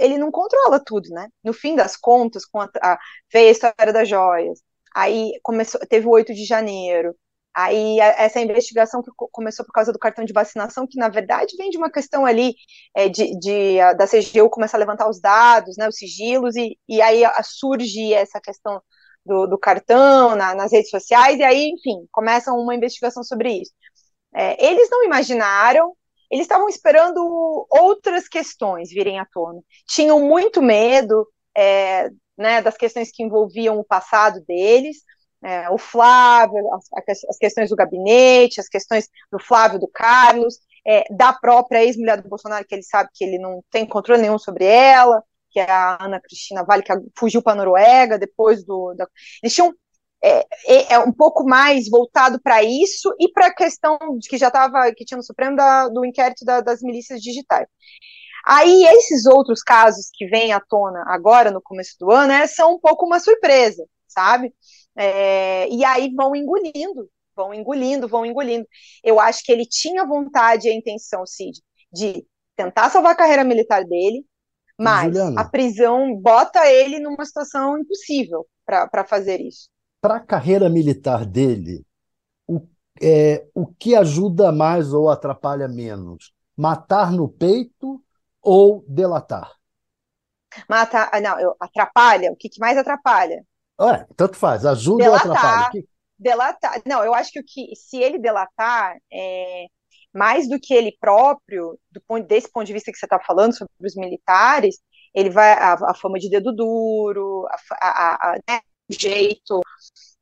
ele não controla tudo, né? No fim das contas, com a, a, veio a história das joias, aí começou, teve o 8 de janeiro, aí a, essa investigação que começou por causa do cartão de vacinação, que na verdade vem de uma questão ali é, de, de a, da CGU começar a levantar os dados, né, os sigilos, e, e aí surge essa questão do, do cartão na, nas redes sociais, e aí, enfim, começam uma investigação sobre isso. É, eles não imaginaram, eles estavam esperando outras questões virem à tona. Tinham muito medo é, né, das questões que envolviam o passado deles, é, o Flávio, as, as, questões do gabinete, as questões do Flávio, do Carlos, é, da própria ex-mulher do Bolsonaro, que ele sabe que ele não tem controle nenhum sobre ela, que é a Ana Cristina Vale, que fugiu para a Noruega depois do. Da... Eles tinham é, é, é, um pouco mais voltado para isso e para a questão de que já estava, que tinha no Supremo da, do inquérito da, das milícias digitais. Aí esses outros casos que vêm à tona agora, no começo do ano, é, são um pouco uma surpresa, sabe? É, e aí vão engolindo, vão engolindo, vão engolindo. Eu acho que ele tinha vontade e a intenção, Cid, de tentar salvar a carreira militar dele, mas Juliana, a prisão bota ele numa situação impossível para fazer isso. Para a carreira militar dele, o, é, o que ajuda mais ou atrapalha menos? Matar no peito ou delatar? Matar, ah, não, eu, atrapalha. O que, que mais atrapalha? É, tanto faz, ajuda delatar. ou atrapalha? Que... delatar. Não, eu acho que, o que se ele delatar, é, mais do que ele próprio, ponto, desse ponto de vista que você está falando sobre os militares, ele vai a, a fama de dedo duro, a, a, né, jeito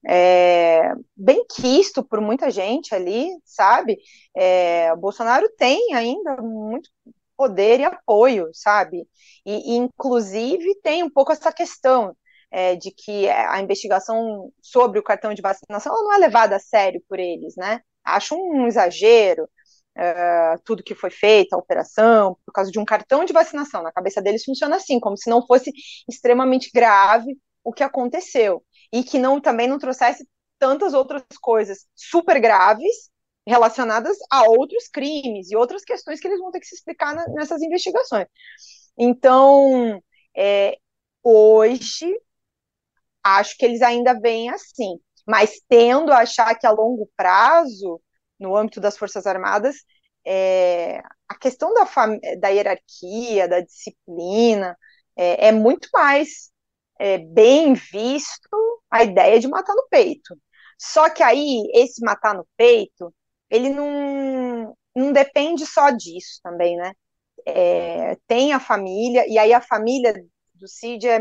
é, bem quisto por muita gente ali, sabe? É, Bolsonaro tem ainda muito poder e apoio, sabe? E, e inclusive tem um pouco essa questão é, de que a investigação sobre o cartão de vacinação não é levada a sério por eles, né? Acho um exagero uh, tudo que foi feito, a operação, por causa de um cartão de vacinação. Na cabeça deles funciona assim, como se não fosse extremamente grave o que aconteceu. E que não também não trouxesse tantas outras coisas super graves relacionadas a outros crimes e outras questões que eles vão ter que se explicar na, nessas investigações. Então, é, hoje, acho que eles ainda vêm assim, mas tendo a achar que a longo prazo no âmbito das Forças Armadas, é, a questão da, da hierarquia, da disciplina, é, é muito mais é, bem visto a ideia de matar no peito. Só que aí, esse matar no peito, ele não, não depende só disso também, né? É, tem a família, e aí a família do Cid é,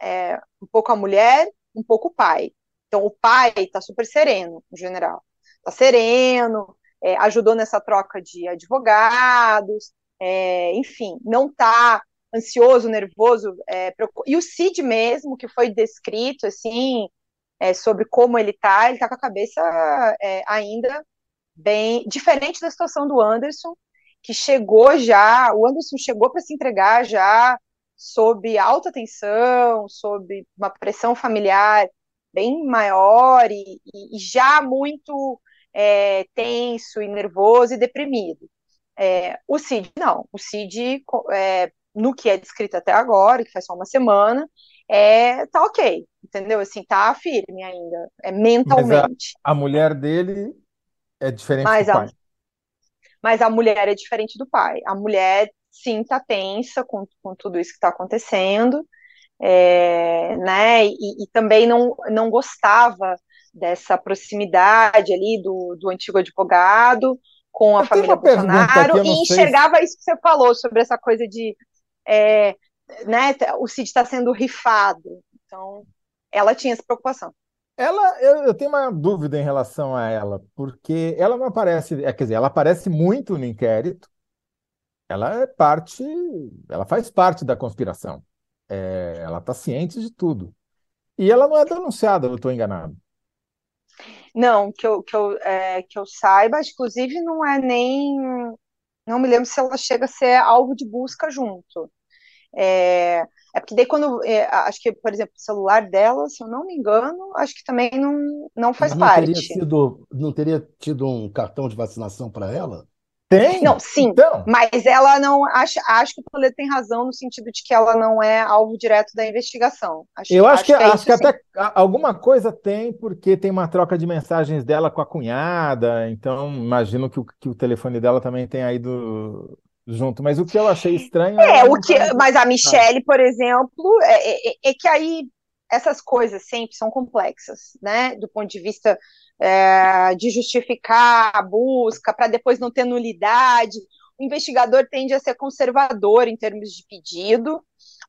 é, um pouco a mulher, um pouco o pai. Então, o pai está super sereno, o general está sereno, é, ajudou nessa troca de advogados, é, enfim, não está ansioso, nervoso, é, e o Cid mesmo, que foi descrito, assim, é, sobre como ele está, ele está com a cabeça é, ainda bem diferente da situação do Anderson, que chegou já, o Anderson chegou para se entregar já sob alta tensão, sob uma pressão familiar bem maior e, e já muito é, tenso e nervoso e deprimido. É, o Cid, não. O Cid, é, no que é descrito até agora, que faz só uma semana, é, tá ok, entendeu? Assim, tá firme ainda, é mentalmente. A, a, mulher dele é diferente mas do pai. A, mas a mulher é diferente do pai. A mulher, sim, tá tensa com, com tudo isso que está acontecendo, é, né? E, e, também não, não gostava dessa proximidade ali do, do antigo advogado com a eu família Bolsonaro e enxergava se... isso que você falou sobre essa coisa de é, né, o Cid está sendo rifado. Então, ela tinha essa preocupação. Ela, eu, eu, tenho uma dúvida em relação a ela, porque ela não aparece, é, quer dizer, ela aparece muito no inquérito. Ela é parte, ela faz parte da conspiração. É, ela está ciente de tudo. E ela não é denunciada, eu estou enganado. Não, que eu, que eu, é, que eu saiba, inclusive não é nem. Não me lembro se ela chega a ser alvo de busca junto. É, é porque daí quando. É, acho que, por exemplo, o celular dela, se eu não me engano, acho que também não, não faz não parte. Teria sido, não teria tido um cartão de vacinação para ela? Tem? Não, sim, então. mas ela não. Acho, acho que o Toledo tem razão no sentido de que ela não é alvo direto da investigação. Acho, Eu acho, acho que, é acho que até alguma coisa tem, porque tem uma troca de mensagens dela com a cunhada, então imagino que o, que o telefone dela também tenha ido junto. Mas o que eu achei estranho. É, o que, mas a Michelle, por exemplo, é, é, é, é que aí essas coisas sempre são complexas, né? Do ponto de vista é, de justificar a busca, para depois não ter nulidade. O investigador tende a ser conservador em termos de pedido,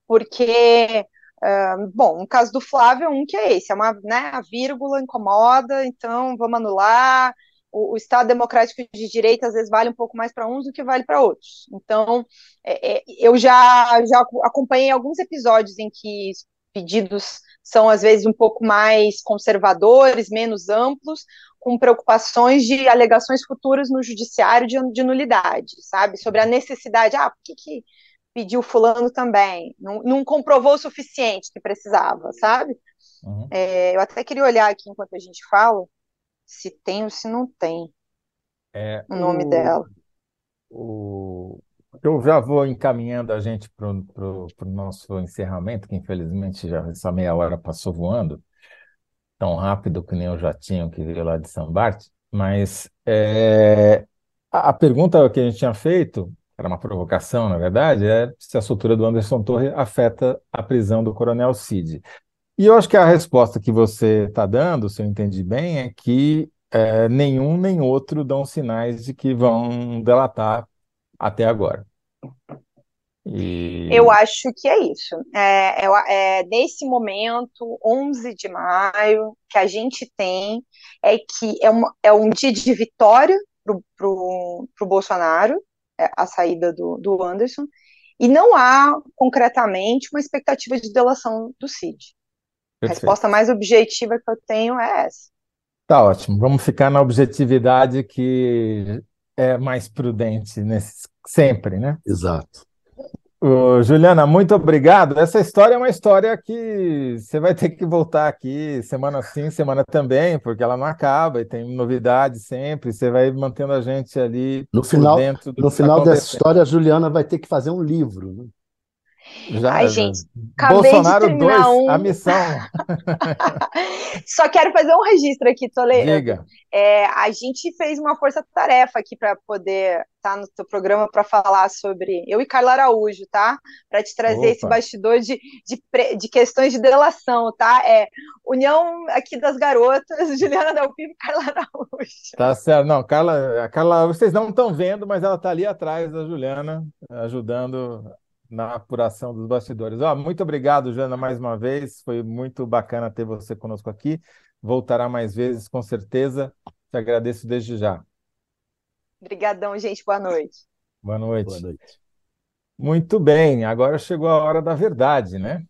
porque, uh, bom, no caso do Flávio, um que é esse, é uma né, a vírgula incomoda, então vamos anular. O, o, Estado democrático de direita às vezes vale um pouco mais para uns do que vale para outros. Então, é, é, eu já, já acompanhei alguns episódios em que pedidos são às vezes um pouco mais conservadores, menos amplos, com preocupações de alegações futuras no judiciário de, de nulidade, sabe? Sobre a necessidade, ah, por que, que pediu fulano também? Não, não comprovou o suficiente que precisava, sabe? Uhum. É, eu até queria olhar aqui enquanto a gente fala, se tem ou se não tem é, o nome o, dela. O, eu já vou encaminhando a gente para o nosso encerramento, que infelizmente já essa meia hora passou voando, tão rápido que nem o jatinho que veio lá de São Bart, mas é, a, a, pergunta que a gente tinha feito, era uma provocação, na verdade, é se a soltura do Anderson Torre afeta a prisão do Coronel Cid. E eu acho que a resposta que você está dando, se eu entendi bem, é que é, nenhum nem outro dão sinais de que vão delatar até agora. E... Eu acho que é isso. É, é, é, nesse momento, 11 de maio, que a gente tem é que é, uma, é um dia de vitória para o Bolsonaro, é, a saída do, do Anderson, e não há concretamente uma expectativa de delação do Cid. Perfeito. A resposta mais objetiva que eu tenho é essa. Tá ótimo. Vamos ficar na objetividade que é mais prudente nesse, sempre, né? Exato. Juliana, muito obrigado. Essa história é uma história que você vai ter que voltar aqui semana sim, semana também, porque ela não acaba e tem novidades sempre. Você vai mantendo a gente ali no final, dentro do No tá final dessa história, a Juliana vai ter que fazer um livro. Né? Já, Ai, gente, Bolsonaro 2, um... a missão. Só quero fazer um registro aqui, Toledo. Diga. É, a gente fez uma força-tarefa aqui para poder estar tá no seu programa para falar sobre. Eu e Carla Araújo, tá? Para te trazer Opa. esse bastidor de, de, de, questões de delação, tá? É União aqui das Garotas, Juliana Dalpivo e Carla Araújo. Tá certo. Não, Carla, Carla, vocês não estão vendo, mas ela está ali atrás da Juliana, ajudando na apuração dos bastidores. Oh, muito obrigado, Jana, mais uma vez. Foi muito bacana ter você conosco aqui. Voltará mais vezes, com certeza. Te agradeço desde já. Obrigadão, gente. Boa noite. Boa noite. Boa noite. Muito bem, agora chegou a hora da verdade, né?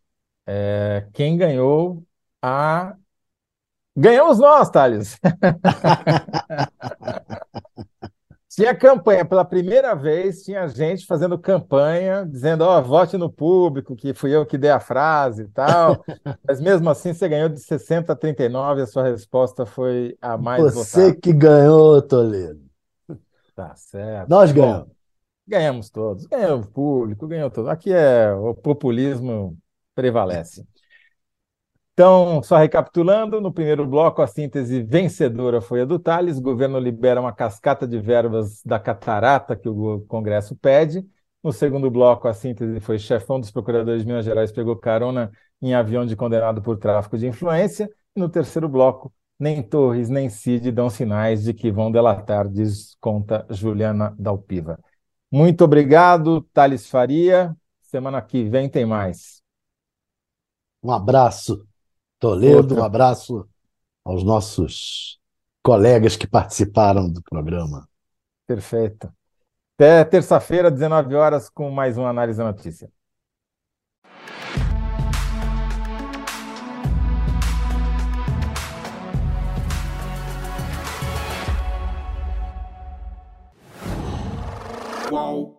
É, quem ganhou a. Ganhamos nós, Thales! Tinha campanha, pela primeira vez, tinha gente fazendo campanha, dizendo, ó, oh, vote no público, que fui eu que dei a frase e tal. Mas mesmo assim, você ganhou de 60 a 39, a sua resposta foi a mais você votada. Você que ganhou, Toledo. Tá certo. Nós ganhamos. Ganhamos todos. Ganhou o público, ganhou todo. Aqui é o populismo prevalece. Então, só recapitulando, no primeiro bloco, a síntese vencedora foi a do Tales. O governo libera uma cascata de verbas da catarata que o Congresso pede. No segundo bloco, a síntese foi chefão dos procuradores de Minas Gerais pegou carona em avião de condenado por tráfico de influência. E no terceiro bloco, nem Torres nem Cid dão sinais de que vão delatar, diz conta Juliana Dalpiva. Muito obrigado, Thales Faria. Semana que vem tem mais. Um abraço. Toledo, Outra. um abraço aos nossos colegas que participaram do programa. Perfeito. Até terça-feira, 19 horas, com mais uma análise da notícia. Qual?